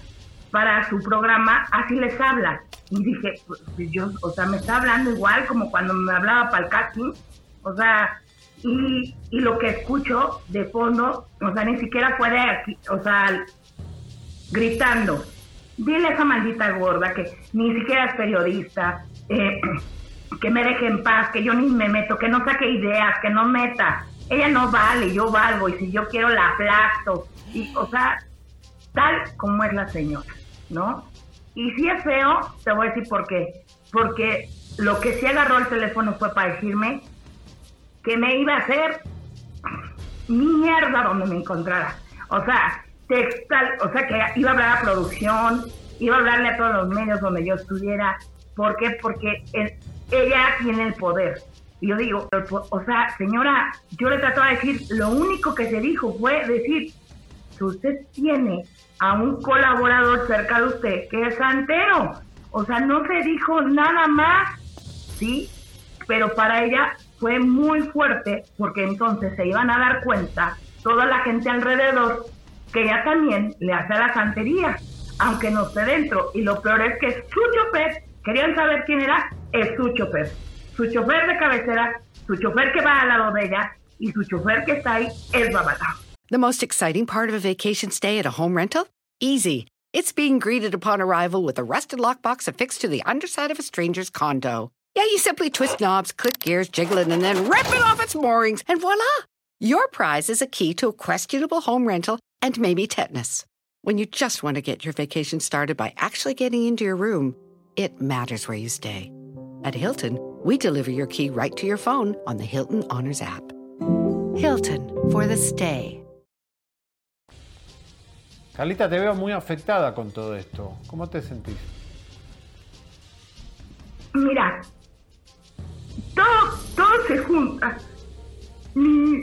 Q: para su programa, así les habla. Y dije, pues, pues, yo, o sea, me está hablando igual como cuando me hablaba para el casting. O sea, y, lo que escucho de fondo, o sea, ni siquiera fue de aquí, o sea, gritando. Dile a esa maldita gorda que ni siquiera es periodista, eh, que me deje en paz, que yo ni me meto, que no saque ideas, que no meta. Ella no vale, yo valgo, y si yo quiero la aplasto. Y, o sea, tal como es la señora, ¿no? Y si es feo, te voy a decir por qué. Porque lo que sí agarró el teléfono fue para decirme que me iba a hacer mierda donde me encontrara. O sea, textal, o sea, que iba a hablar a producción, iba a hablarle a todos los medios donde yo estuviera. ¿Por qué? Porque ella tiene el poder. Y yo digo, o sea, señora, yo le trataba de decir, lo único que se dijo fue decir que usted tiene a un colaborador cerca de usted que es santero. O sea, no se dijo nada más, ¿sí? Pero para ella fue muy fuerte porque entonces se iban a dar cuenta toda la gente alrededor que ella también le hace a la santería, aunque no esté dentro. Y lo peor es que su chofer, querían saber quién era, es su chofer. Su chofer de cabecera, su chofer que va al lado de ella y su chofer que está ahí es Babalao.
B: The most exciting part of a vacation stay at a home rental? Easy. It's being greeted upon arrival with a rusted lockbox affixed to the underside of a stranger's condo. Yeah, you simply twist knobs, click gears, jiggle it, and then rip it off its moorings, and voila! Your prize is a key to a questionable home rental and maybe tetanus. When you just want to get your vacation started by actually getting into your room, it matters where you stay. At Hilton, we deliver your key right to your phone on the Hilton Honors app. Hilton for the stay.
C: Carlita, te veo muy afectada con todo esto. ¿Cómo te sentís?
Q: Mira, todo, todo se junta. Mi,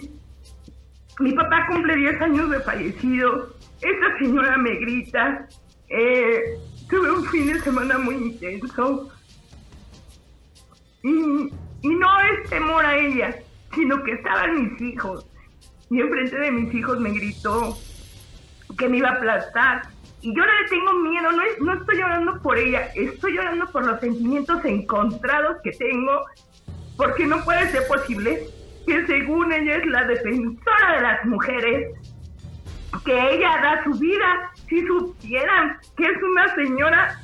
Q: mi papá cumple 10 años de fallecido. Esta señora me grita. Eh, tuve un fin de semana muy intenso. Y, y no es temor a ella, sino que estaban mis hijos. Y enfrente de mis hijos me gritó que me iba a aplastar. Y yo no le tengo miedo, no, es- no estoy llorando por ella, estoy llorando por los sentimientos encontrados que tengo, porque no puede ser posible que según ella es la defensora de las mujeres, que ella da su vida, si supieran que es una señora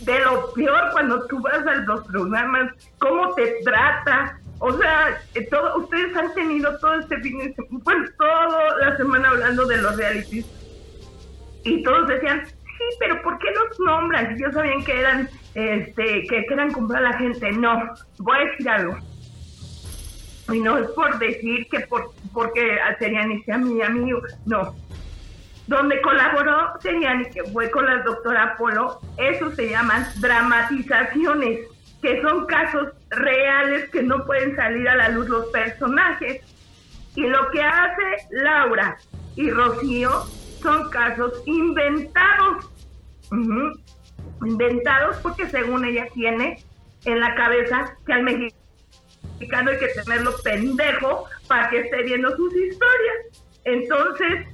Q: de lo peor cuando tú vas a los programas, cómo te trata. O sea, eh, todo, ustedes han tenido todo este fin bueno, toda la semana hablando de los realities. Y todos decían, sí, pero ¿por qué los nombran? Si yo sabían que eran, este, que querían comprar a la gente. No, voy a decir algo. Y no es por decir que por, porque Seriani sea mi amigo, no. Donde colaboró Seriani, que fue con la doctora Polo, eso se llaman dramatizaciones, que son casos reales que no pueden salir a la luz los personajes. Y lo que hace Laura y Rocío son casos inventados. Inventados porque según ella tiene en la cabeza que al mexicano hay que tenerlo pendejo para que esté viendo sus historias. Entonces,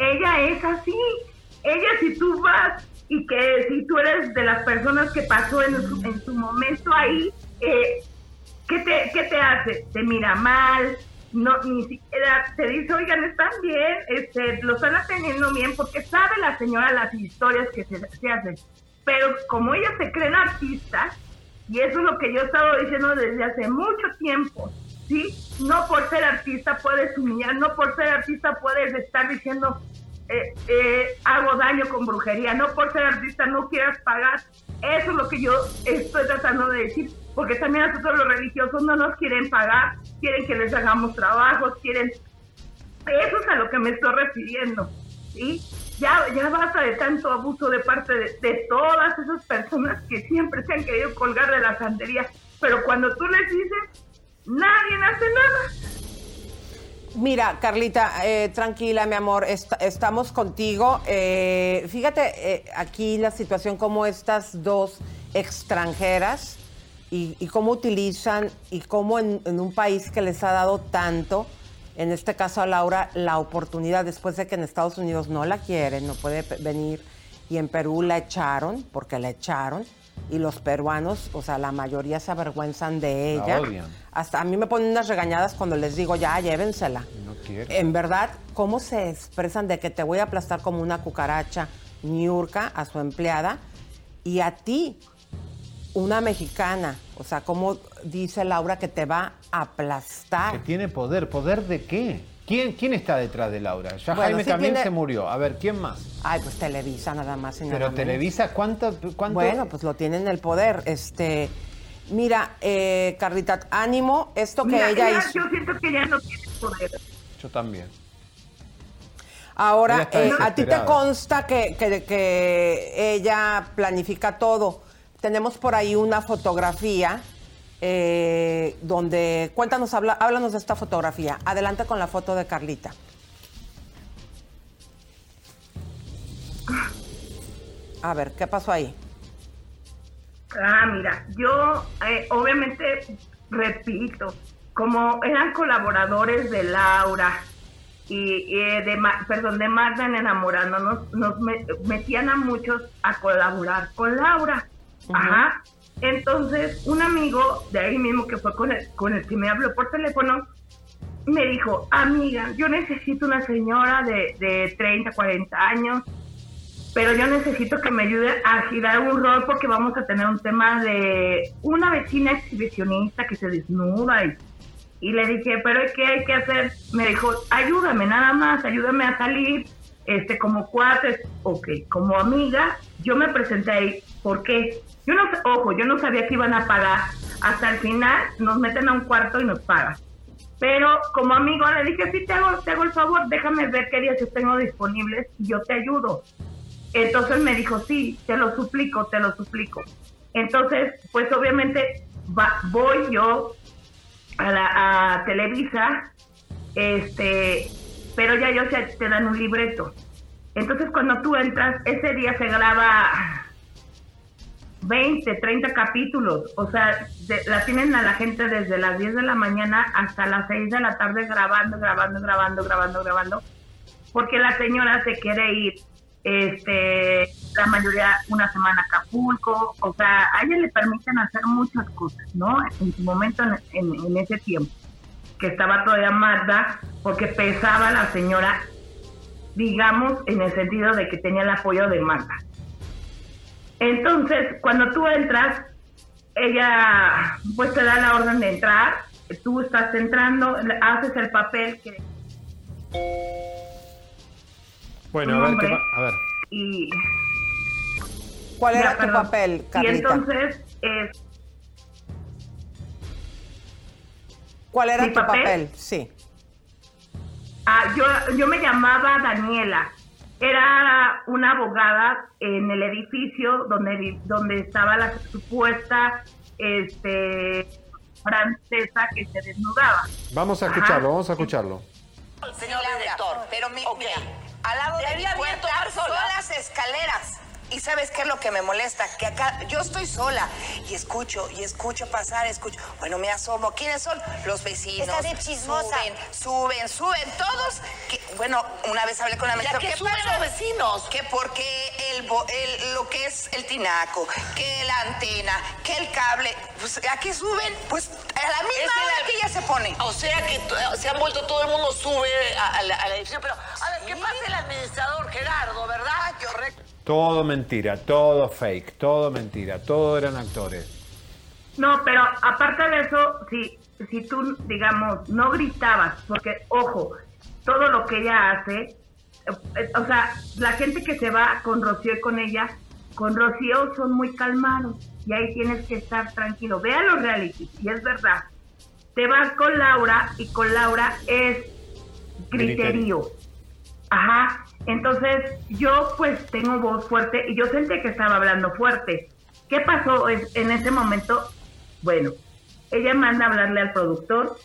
Q: ella es así. Ella si tú vas y que si tú eres de las personas que pasó en su, en su momento ahí, eh, ¿qué, te, ¿qué te hace? Te mira mal, no ni siquiera te dice, oigan, están bien, este, lo están atendiendo bien, porque sabe la señora las historias que se, se hacen. Pero como ella se creen artistas, y eso es lo que yo he estado diciendo desde hace mucho tiempo, ¿sí? No por ser artista puedes humillar, no por ser artista puedes estar diciendo, eh, eh, hago daño con brujería, no por ser artista no quieras pagar. Eso es lo que yo estoy tratando de decir, porque también a nosotros los religiosos no nos quieren pagar, quieren que les hagamos trabajos, quieren... Eso es a lo que me estoy refiriendo, ¿sí? Ya, ya basta de tanto abuso de parte de, de todas esas personas que siempre se han querido colgar de la santería, pero cuando tú les dices, nadie hace nada.
A: Mira, Carlita, eh, tranquila, mi amor, est- estamos contigo. Eh, fíjate eh, aquí la situación como estas dos extranjeras y, y cómo utilizan y cómo en, en un país que les ha dado tanto, en este caso a Laura, la oportunidad después de que en Estados Unidos no la quieren, no puede venir y en Perú la echaron, porque la echaron, y los peruanos, o sea, la mayoría se avergüenzan de
C: La
A: ella.
C: odian.
A: Hasta a mí me ponen unas regañadas cuando les digo, ya, llévensela.
C: No quiere.
A: En verdad, ¿cómo se expresan de que te voy a aplastar como una cucaracha, Niurka, a su empleada, y a ti, una mexicana? O sea, ¿cómo dice Laura que te va a aplastar?
C: Que tiene poder. ¿Poder de qué? ¿Quién, quién está detrás de Laura? Ya
A: Bueno,
C: Jaime
A: sí
C: también
A: tiene-
C: se murió. A ver, ¿quién más?
A: Ay, pues Televisa nada más y nada
C: Pero. Televisa, ¿cuánto? cuánto?
A: Bueno, pues lo tiene en el poder. Este, mira, eh, Carlita, ánimo, esto que
Q: Mira,
A: ella
Q: ella-
A: hizo.
Q: Yo siento que ya no tiene poder.
C: Yo también.
A: Ahora, eh, a ti te consta que, que- que ella planifica todo. Tenemos por ahí una fotografía eh, donde, cuéntanos, habla- háblanos de esta fotografía. Adelante con la foto de Carlita. A ver, ¿qué pasó ahí?
Q: Ah, mira, yo eh, obviamente repito, como eran colaboradores de Laura y, y de, perdón, de Magda en enamorándonos, nos me- metían a muchos a colaborar con Laura. Ajá. Entonces, un amigo de ahí mismo que fue con el, con el que me habló por teléfono, me dijo, amiga, yo necesito una señora de, de 30, 40 años pero yo necesito que me ayude a girar un rol porque vamos a tener un tema de una vecina exhibicionista que se desnuda y, y le dije, pero ¿qué hay que hacer? Me dijo, ayúdame nada más, ayúdame a salir, este, como cuates, ok, como amiga, yo me presenté ahí, ¿por qué? Yo no, ojo, yo no sabía que iban a pagar, hasta el final nos meten a un cuarto y nos pagan. Pero como amigo le dije, sí, te hago, te hago el favor, déjame ver qué días yo tengo disponibles y yo te ayudo. Entonces me dijo, sí, te lo suplico, te lo suplico. Entonces, pues obviamente va- voy yo a, la, a Televisa, este, pero ya sé, te dan un libreto. Entonces cuando tú entras, ese día se graba 20, 30 capítulos. O sea, de- la tienen a la gente desde las 10 de la mañana hasta las 6 de la tarde grabando, grabando, grabando, grabando, grabando. Porque la señora se quiere ir, este, la mayoría una semana a Acapulco. O sea, a ella le permiten hacer muchas cosas, ¿no? En su momento, en, en- ese tiempo, que estaba todavía Magda, porque pesaba la señora, digamos, en el sentido de que tenía el apoyo de Magda. Entonces, cuando tú entras, ella pues te da la orden de entrar, tú estás entrando, haces el papel que
C: Bueno, a ver, ¿qué a ver.
Q: y
A: ¿Cuál
Q: Ya,
A: era tu
Q: perdón.
A: papel,
Q: y
A: Carlita?
Q: entonces eh,
A: ¿Cuál era
Q: ¿Mi
A: tu
Q: papel?
A: papel? Sí.
Q: ah, yo yo me llamaba Daniela, era una abogada en el edificio donde donde estaba la supuesta este francesa que se desnudaba.
C: Vamos a
Q: Ajá.
C: escucharlo, vamos a escucharlo.
R: señor director. Pero mi, mira, al lado de mi puerta
S: sola.
R: las escaleras. Y sabes qué es lo que me molesta, que acá yo estoy sola y escucho y escucho pasar, escucho. Bueno, me asomo. ¿Quiénes son? Los vecinos.
S: Está de chismosa.
R: Suben, suben, suben todos. Que, bueno, una vez hablé con la maestra.
S: ¿qué
R: ¿Qué
S: suben
R: pasa?
S: los vecinos?
R: Que porque el, lo que es el tinaco, que la antena, que el cable, pues ¿a qué suben? Pues a la misma
S: Es que
R: hora
S: la-
R: que ella se pone.
S: O sea que t- se han vuelto todo el mundo sube a, a la, a la. Pero, a ver, ¿qué pasa el administrador Gerardo, verdad? Correcto.
C: Todo mentira, todo fake, todo mentira, todo eran actores.
Q: No, pero aparte de eso, si, si tú, digamos, no gritabas, porque, ojo, todo lo que ella hace, eh, o sea, la gente que se va con Rocío y con ella, con Rocío son muy calmados y ahí tienes que estar tranquilo. Vean los reality, y es verdad. Te vas con Laura y con Laura es griterío. Ajá. Entonces, yo pues tengo voz fuerte y yo sentí que estaba hablando fuerte. ¿Qué pasó en, ese momento? Bueno, ella manda a hablarle al productor,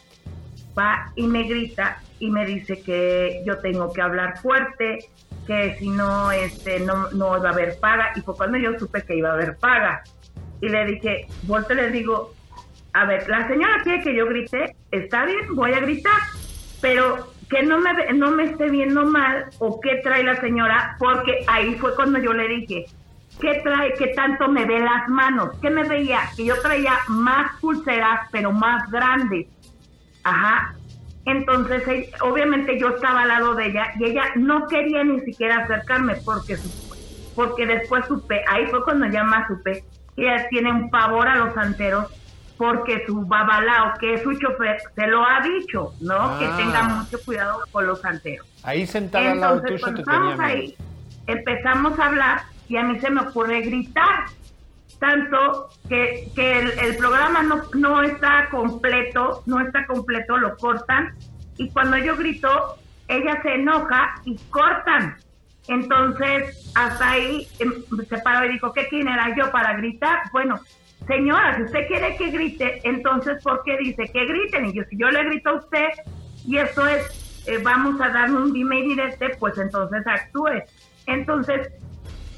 Q: va y me grita y me dice que yo tengo que hablar fuerte, que si no, este, no, no iba a haber paga. Y fue cuando yo supe que iba a haber paga. Y le dije, vuelto le digo, a ver, la señora quiere que yo grite, está bien, voy a gritar, pero que no me, no me esté viendo mal o qué trae la señora, porque ahí fue cuando yo le dije, ¿qué trae, qué tanto me ve las manos? ¿Qué me veía? Que yo traía más pulseras, pero más grandes. Ajá. Entonces, obviamente yo estaba al lado de ella y ella no quería ni siquiera acercarme porque, porque después supe, ahí fue cuando ya más supe, que ella tiene un pavor a los santeros porque su babalao, que es su chofer, se lo ha dicho, ¿no? Que
C: Ah.
Q: tenga mucho cuidado con los santeros.
C: Ahí sentada al lado
Q: Entonces,
C: tuyo te
Q: cuando
C: tenía miedo.
Q: ahí, empezamos a hablar y a mí se me ocurre gritar. Tanto que, que el, el programa no, no está completo, no está completo, lo cortan. Y cuando yo grito, ella se enoja y cortan. Entonces, hasta ahí em, se paró y dijo, ¿qué quién era yo para gritar? Bueno, señora, si usted quiere que grite, entonces, ¿por qué dice que griten? Y yo, si yo le grito a usted y esto es, eh, vamos a darle un dime y direte, pues entonces actúe. Entonces,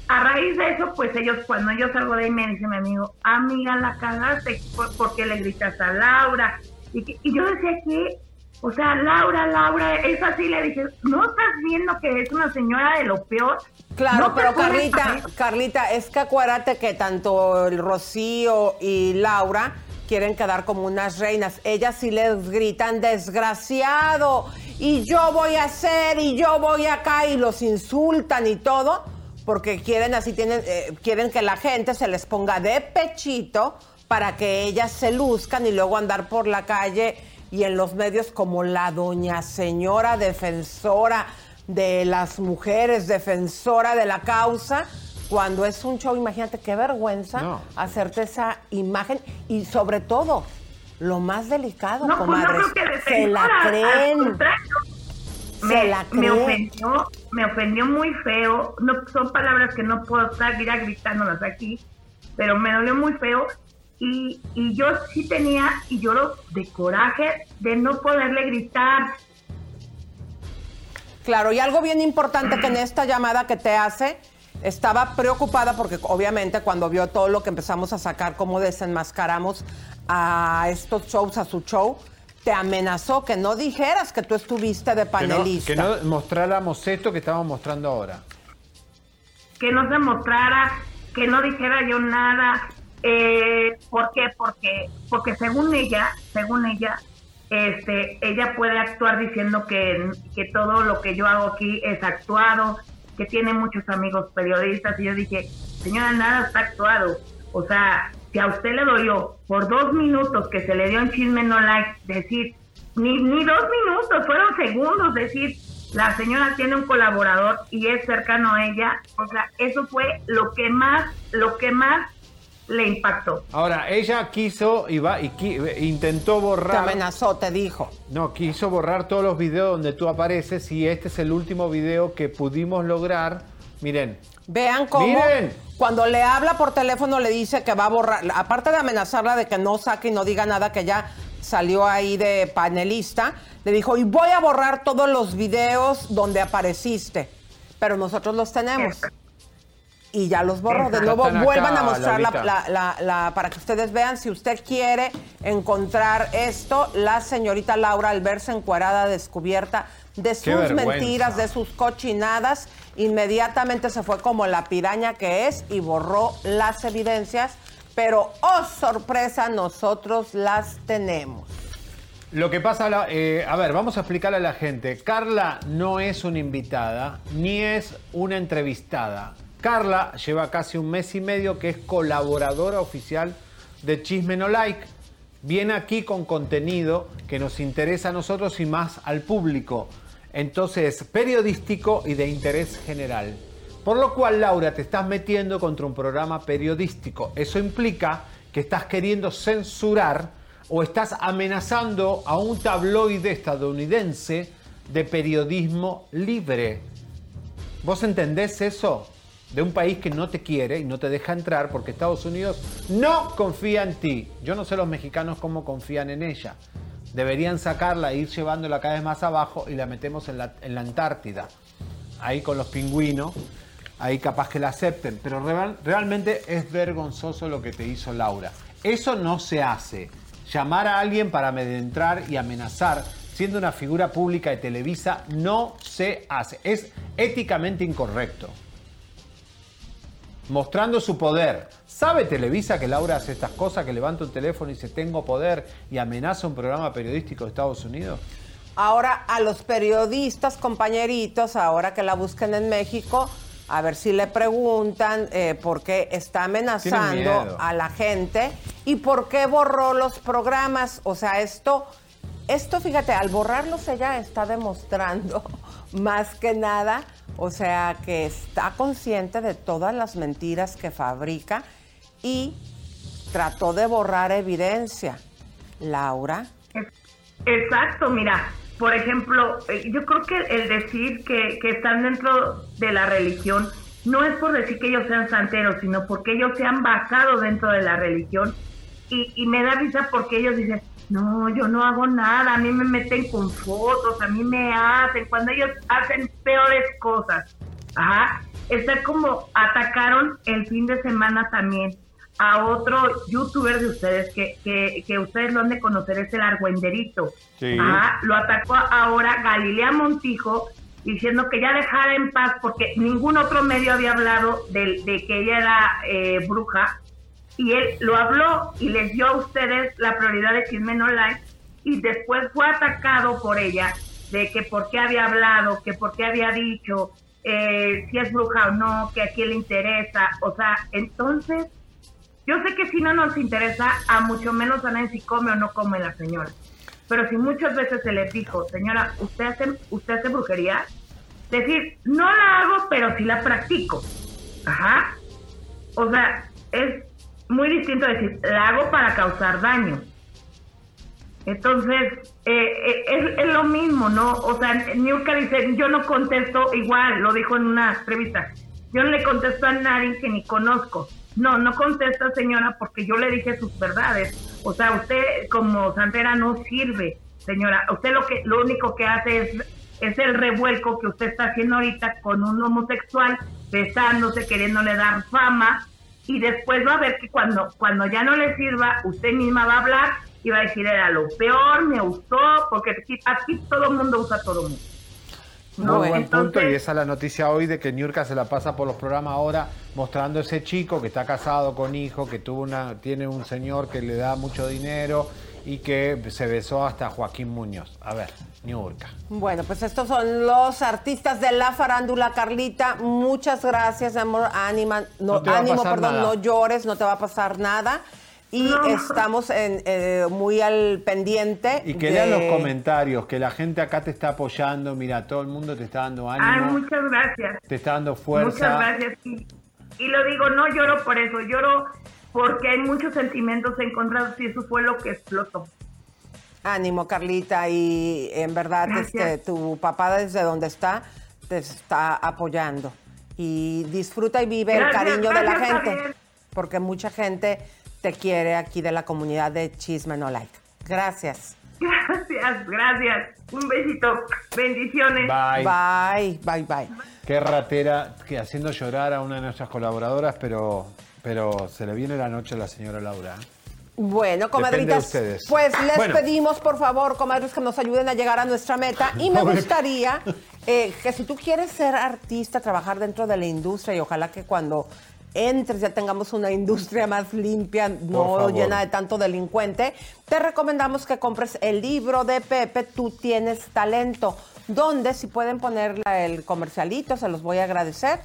Q: a raíz de eso, pues ellos, cuando yo salgo de ahí, me dice mi amigo, amiga, la cagaste, ¿por, qué le gritas a Laura? Y yo decía que, o sea, Laura, Laura, es así, le dije, ¿no estás viendo que es una señora de lo peor?
A: Claro,
Q: No
A: pero Carlita. Carlita, es que acuérdate que tanto el Rocío y Laura quieren quedar como unas reinas. Ellas sí les gritan desgraciado y yo voy a hacer y yo voy acá y los insultan y todo porque quieren así tienen eh, quieren que la gente se les ponga de pechito para que ellas se luzcan y luego andar por la calle y en los medios como la doña señora defensora de las mujeres, defensora de la causa, cuando es un show, imagínate qué vergüenza
C: No.
A: hacerte esa imagen y sobre todo, lo más delicado,
Q: No, pues no
A: comadres,
Q: creo que
A: se la creen.
Q: contrario.
A: Se
Q: me,
A: la
Q: me
A: creen.
Q: ofendió, me ofendió muy feo. No son palabras que no puedo estar ya gritándolas aquí, pero me dolió muy feo. Y, y yo sí tenía, y lloro de coraje de no poderle gritar.
A: Claro, y algo bien importante que en esta llamada que te hace, estaba preocupada porque obviamente cuando vio todo lo que empezamos a sacar, cómo desenmascaramos a estos shows, a su show, te amenazó que no dijeras que tú estuviste de
C: Que no,
A: panelista.
C: que no mostráramos esto que estamos mostrando ahora.
Q: que no se mostrara, que no dijera yo nada. Eh, ¿Por qué? Porque, porque según ella, según ella, este, ella puede actuar diciendo que, que todo lo que yo hago aquí es actuado, que tiene muchos amigos periodistas. Y yo dije, señora, nada está actuado. O sea, si a usted le dolió por dos minutos que se le dio un chisme no like, decir, ni, ni dos minutos, fueron segundos, decir, la señora tiene un colaborador y es cercano a ella, o sea, eso fue lo que más, lo que más le impactó.
C: Ahora, ella quiso y va y qui- intentó borrar.
A: Te amenazó, te dijo.
C: No, quiso borrar todos los videos donde tú apareces y este es el último video que pudimos lograr Miren.
A: Vean cómo
C: Miren.
A: cuando le habla por teléfono le dice que va a borrar, aparte de amenazarla de que no saque y no diga nada, que ya salió ahí de panelista, le dijo, y voy a borrar todos los videos donde apareciste, pero nosotros los tenemos. Y ya los borró. De nuevo, vuelvan a mostrar la,
C: Laurita.
A: la- la- la- para que ustedes vean, si usted quiere encontrar esto, la señorita Laura, al verse encuerada, descubierta de sus mentiras, de sus cochinadas, inmediatamente se fue como la piraña que es y borró las evidencias. Pero, oh sorpresa, nosotros las tenemos.
C: Lo que pasa, eh, a ver, vamos a explicarle a la gente. Carla no es una invitada, ni es una entrevistada. Carla lleva casi un mes y medio que es colaboradora oficial de Chisme No Like. Viene aquí con contenido que nos interesa a nosotros y más al público. Entonces, periodístico y de interés general. Por lo cual, Laura, te estás metiendo contra un programa periodístico. Eso implica que estás queriendo censurar o estás amenazando a un tabloide estadounidense de periodismo libre. ¿Vos entendés eso? De un país que no te quiere y no te deja entrar porque Estados Unidos no confía en ti. Yo no sé los mexicanos cómo confían en ella. Deberían sacarla e ir llevándola cada vez más abajo y la metemos en la, Antártida. Ahí con los pingüinos. Ahí capaz que la acepten. Pero real- realmente es vergonzoso lo que te hizo Laura. Eso no se hace. Llamar a alguien para amedrentar y amenazar siendo una figura pública de Televisa no se hace. Es éticamente incorrecto. Mostrando su poder. ¿Sabe Televisa que Laura hace estas cosas, que levanta un teléfono y dice tengo poder y amenaza un programa periodístico de Estados Unidos?
A: Ahora a los periodistas, compañeritos, ahora que la busquen en México, a ver si le preguntan eh, por qué está amenazando a la gente y por qué borró los programas. O sea, esto, esto, fíjate, al borrarlos ella está demostrando más que nada, o sea, que está consciente de todas las mentiras que fabrica y trató de borrar evidencia. Laura.
Q: Exacto, mira, por ejemplo, eh, yo creo que el decir que, están dentro de la religión no es por decir que ellos sean santeros, sino porque ellos se han basado dentro de la religión y, y me da risa porque ellos dicen, no, yo no hago nada, a mí me meten con fotos, a mí me hacen, cuando ellos hacen peores cosas. Ajá, está como atacaron el fin de semana también a otro youtuber de ustedes que, que, que ustedes lo han de conocer, es el Argüenderito.
C: Sí.
Q: Ajá, lo atacó ahora Galilea Montijo diciendo que ya dejara en paz porque ningún otro medio había hablado de, de que ella era eh, bruja y él lo habló y les dio a ustedes la prioridad de Chisme No Like y después fue atacado por ella de que por qué había hablado, que por qué había dicho eh, si es bruja o no, que a quién le interesa, o sea, entonces yo sé que si no nos interesa, a mucho menos a nadie si come o no come la señora. Pero si muchas veces se les dijo, señora, ¿usted hace, usted hace brujería? Decir, no la hago, pero sí la practico. Ajá. O sea, es muy distinto decir, la hago para causar daño. Entonces, eh, eh, es, es lo mismo, ¿no? O sea, Niurka dice, yo no contesto igual, lo dijo en una entrevista, yo no le contesto a nadie que ni conozco. No, no contesta, señora, porque yo le dije sus verdades. O sea, usted como santera no sirve, señora. Usted lo que lo único que hace es, es el revuelco que usted está haciendo ahorita con un homosexual, besándose, queriéndole dar fama, y después va a ver que cuando, cuando ya no le sirva, usted misma va a hablar y va a decir, era lo peor, me usó, porque aquí, todo el mundo usa a todo el mundo. ¿no?
C: Muy buen punto y esa es la noticia hoy de que Niurka se la pasa por los programas ahora mostrando ese chico que está casado con hijo, que tuvo una, tiene un señor que le da mucho dinero y que se besó hasta Joaquín Muñoz. A ver, Niurka.
A: Bueno, pues estos son los artistas de la farándula, Carlita. Muchas gracias, amor. Ánima, no, ánimo, perdón,
C: nada.
A: no llores, no te va a pasar nada. Y
Q: No.
A: estamos en, eh, muy al pendiente.
C: Y que
A: de-
C: lean los comentarios, que la gente acá te está apoyando, mira, todo el mundo te está dando
Q: Ay,
C: ánimo,
Q: muchas gracias.
C: te está dando
Q: Muchas
C: fuerza.
Q: gracias. Y, y lo digo, no lloro por eso, lloro porque hay muchos sentimientos encontrados y eso fue lo que explotó.
A: Ánimo, Carlita. Y en verdad, este, tu papá desde donde está, te está apoyando. Y disfruta y vive el
Q: Gracias,
A: cariño de la gente.
Q: Javier.
A: Porque mucha gente te quiere aquí de la comunidad de Chisme No Like. Gracias.
Q: Gracias, gracias. Un besito. Bendiciones.
C: Bye.
A: Bye, bye, bye.
C: Qué ratera, que haciendo llorar a una de nuestras colaboradoras, pero, pero se le viene la noche a la señora Laura.
A: Bueno, comadritas, pues les
C: Bueno.
A: pedimos, por favor, comadres, que nos ayuden a llegar a nuestra meta. Y me gustaría eh, que si tú quieres ser artista, trabajar dentro de la industria y ojalá que cuando entres ya tengamos una industria más limpia, no llena de tanto delincuente, te recomendamos que compres el libro de Pepe, Tú tienes talento, donde si pueden poner el comercialito, se los voy a agradecer.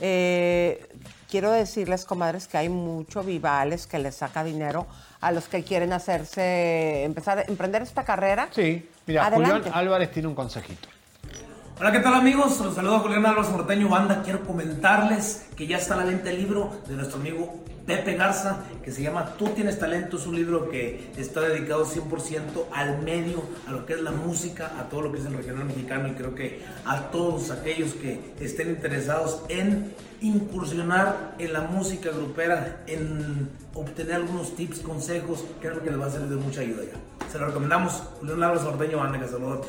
A: Eh, quiero decirles, comadres, que hay mucho Vivales que les saca dinero a los que quieren hacerse, empezar a emprender esta carrera.
C: Sí, mira,
A: Adelante.
C: Julián Álvarez tiene un consejito.
T: Hola, ¿qué tal amigos? Los saludo a Julián Álvarez Norteño Banda. Quiero comentarles que ya está la venta el libro de nuestro amigo Pepe Garza, que se llama Tú tienes talento. Es un libro que está dedicado 100% al medio, a lo que es la música, a todo lo que es el regional mexicano y creo que a todos aquellos que estén interesados en incursionar en la música grupera, en obtener algunos tips, consejos, creo que les va a ser de mucha ayuda ya. Se lo recomendamos. Julián Álvarez Norteño Banda, que saludos.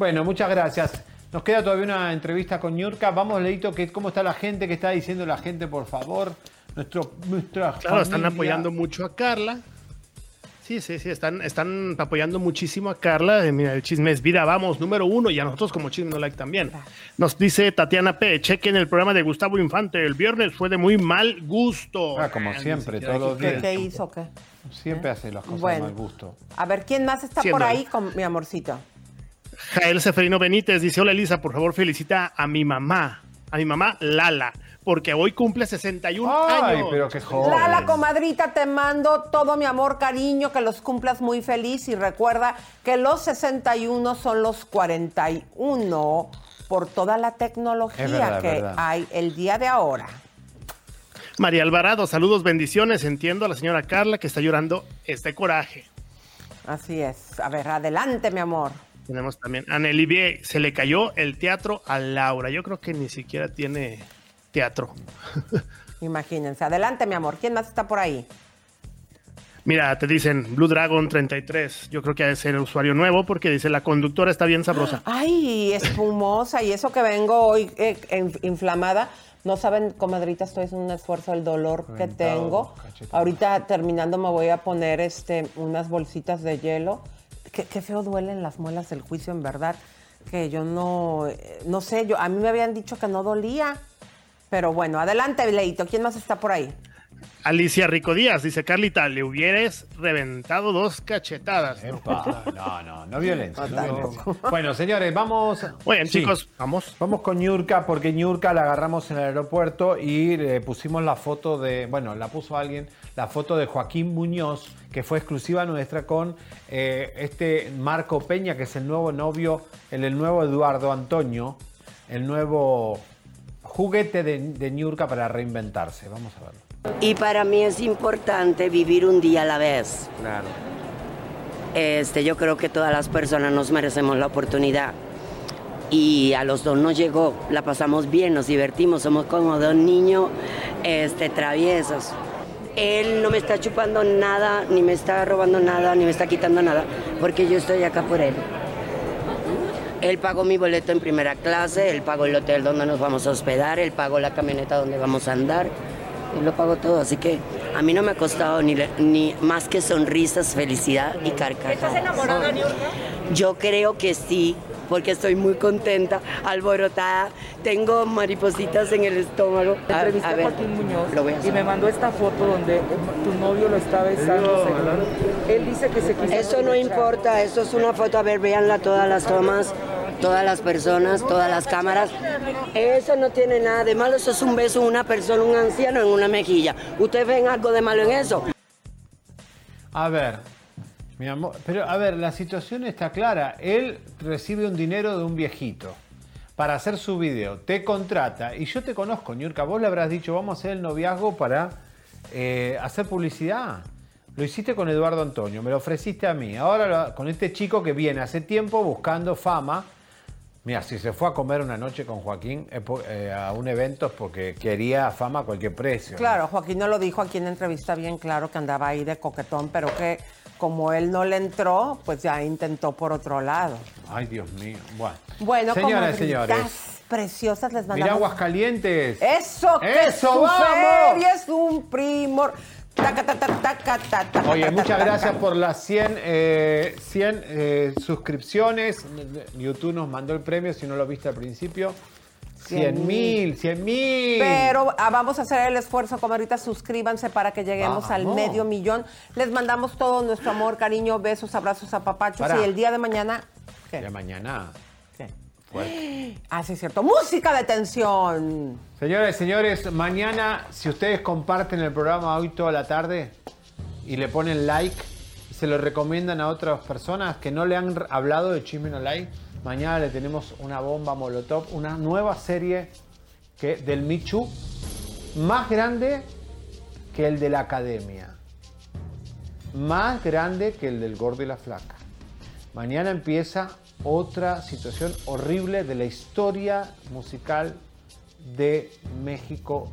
C: Bueno, muchas gracias. Nos queda todavía una entrevista con Ñurka. Vamos, Leito, que cómo está la gente, qué está diciendo la gente, por favor. Nuestro, nuestra
E: Claro, están apoyando mucho a Carla. Sí, sí, sí, están, están apoyando muchísimo a Carla. Eh, Mira, el chisme es vida, vamos, número uno, y a nosotros como chisme no like también. Nos dice Tatiana P. Chequen el programa de Gustavo Infante. El viernes fue de muy mal gusto.
C: Ah, como siempre, todos los
A: ¿Qué,
C: días.
A: qué hizo? ¿Qué?
C: Siempre hace las cosas
A: Bueno.
C: mal gusto.
A: A ver, ¿quién más está
E: Siendo
A: por ahí, con mi amorcito?
E: Jael Seferino Benítez dice: Hola Elisa, por favor felicita a mi mamá, a mi mamá Lala, porque hoy cumple 61
C: Ay,
E: años.
C: pero qué joven.
A: Lala, comadrita, te mando todo mi amor, cariño, que los cumplas muy feliz y recuerda que los 61 son los 41 por toda la tecnología
E: verdad,
A: que
E: verdad.
A: hay el día de ahora.
E: María Alvarado, saludos, bendiciones. Entiendo a la señora Carla que está llorando este coraje.
A: Así es. A ver, adelante, mi amor.
E: Tenemos también a Nelly se le cayó el teatro a Laura. Yo creo que ni siquiera tiene teatro.
A: Imagínense. Adelante, mi amor. ¿Quién más está por ahí?
E: Mira, te dicen Blue Dragon 33. Yo creo que ha de ser el usuario nuevo porque dice la conductora está bien sabrosa.
A: Ay, espumosa. y eso que vengo hoy eh, en- inflamada. No saben, comadrita, estoy haciendo un esfuerzo, el dolor que tengo. Ahorita terminando me voy a poner este, unas bolsitas de hielo. Qué, qué feo duelen las muelas del juicio, en verdad. Que yo no, eh, no sé, yo, a mí me habían dicho que no dolía. Pero bueno, adelante, Leito. ¿Quién más está por ahí?
E: Alicia Rico Díaz dice, Carlita, le hubieras reventado dos cachetadas.
C: Epa, no, no, no violencia. no violencia. Bueno, señores, vamos.
E: Oigan,
C: Sí.
E: chicos, vamos.
C: Vamos con Ñurka, porque Ñurka la agarramos en el aeropuerto y le pusimos la foto de. Bueno, la puso alguien, la foto de Joaquín Muñoz, que fue exclusiva nuestra con eh, este Marco Peña, que es el nuevo novio, el, el nuevo Eduardo Antonio, el nuevo juguete de, de Ñurka para reinventarse. Vamos a verlo.
U: Y para mí es importante vivir un día a la vez.
C: Claro.
U: Este, yo creo que todas las personas nos merecemos la oportunidad. Y a los dos nos llegó, la pasamos bien, nos divertimos, somos como dos niños este, traviesos. Él no me está chupando nada, ni me está robando nada, ni me está quitando nada, porque yo estoy acá por él. Él pagó mi boleto en primera clase, él pagó el hotel donde nos vamos a hospedar, él pagó la camioneta donde vamos a andar, él lo pagó todo, así que a mí no me ha costado ni, le- ni más que sonrisas, felicidad y carcajadas.
V: ¿Estás enamorada, Niurka?
U: Yo creo que sí, porque estoy muy contenta, alborotada, tengo maripositas en el estómago. A,
V: Entrevisté
U: a
V: a
U: ver,
V: Joaquín Muñoz
U: lo voy a
V: y me mandó esta foto donde tu novio lo está besando. Él dice que se quiso
U: Eso no importa, eso es una foto, a ver, véanla todas las tomas, todas las personas, todas las cámaras. Eso no tiene nada de malo, eso es un beso, una persona, un anciano en una mejilla. ¿Ustedes ven algo de malo en eso?
C: A ver, mi amor, pero a ver, la situación está clara. Él recibe un dinero de un viejito para hacer su video, te contrata y yo te conozco, Ñurka, vos le habrás dicho, vamos a hacer el noviazgo para eh, hacer publicidad. Lo hiciste con Eduardo Antonio, me lo ofreciste a mí. Ahora con este chico que viene hace tiempo buscando fama. Mira, si se fue a comer una noche con Joaquín po- eh, a un evento es porque quería fama a cualquier precio. ¿no?
A: Claro, Joaquín no lo dijo aquí en la entrevista bien claro que andaba ahí de coquetón, pero que como él no le entró, pues ya intentó por otro lado.
C: Ay, Dios mío. Bueno,
A: Bueno,
C: señoras y señores.
A: preciosas les
C: Mira
A: mandamos.
C: Aguascalientes.
A: Eso, que
C: ¡Eso,
A: su
C: vamos!
A: feria es un primor.
C: Oye, muchas gracias por las 100, eh, 100 eh, suscripciones. YouTube nos mandó el premio, si no lo viste al principio. 100 mil, 100 mil.
A: Pero ah, vamos a hacer el esfuerzo, comadritas. Suscríbanse para que lleguemos al medio millón. Les mandamos todo nuestro amor, cariño, besos, abrazos, apapachos.
C: Pará.
A: Y el día de mañana. ¿qué?
C: Ya mañana. Fuerte.
A: Ah, sí, es cierto. Música de tensión.
C: Señores, señores, mañana, si ustedes comparten el programa hoy toda la tarde y le ponen like y se lo recomiendan a otras personas que no le han hablado de Chisme No Like, mañana le tenemos una bomba molotov, una nueva serie que, del Michu más grande que el de la academia. Más grande que el del gordo y la flaca. Mañana empieza otra situación horrible de la historia musical de México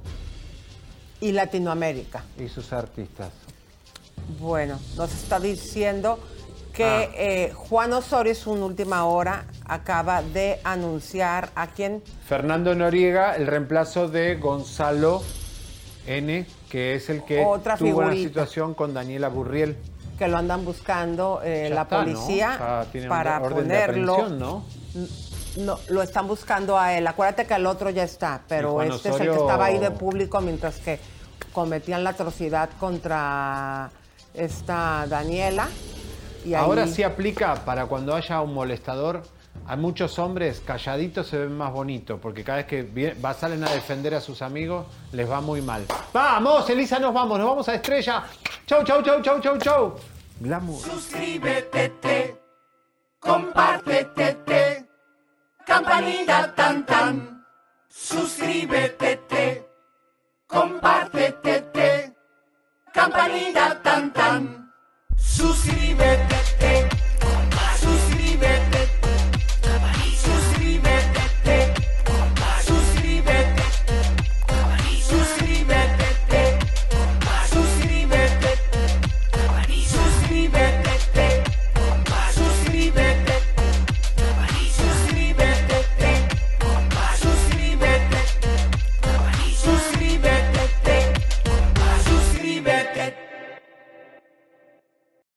A: Y Latinoamérica.
C: y sus artistas.
A: Bueno, nos está diciendo que
C: Ah.
A: eh, Juan Osorio, en su última hora, acaba de anunciar a quien
C: Fernando Noriega, el reemplazo de Gonzalo N, que es el que
A: Otra
C: tuvo una
A: figurita.
C: situación con Daniela Burriel.
A: Que lo andan buscando eh, la
C: está, ¿no?
A: policía
C: O sea, tiene
A: para ponerlo.
C: ¿no?
A: No, lo están buscando a él. Acuérdate que el otro ya está, pero este es el que estaba ahí de público mientras que cometían la atrocidad contra esta Daniela. Y ahí-
C: Ahora sí aplica para cuando haya un molestador. A muchos hombres calladitos se ven más bonitos, porque cada vez que vie- va, salen a defender a sus amigos, les va muy mal. ¡Vamos, Elisa, nos vamos! ¡Nos vamos a Estrella! ¡Chau, chau, chau, chau, chau, chau! Glamour.
W: Suscríbete, te, compártete, te, campanita tan tan. Suscríbete, te, compártete, te, campanita tan tan. Suscríbete,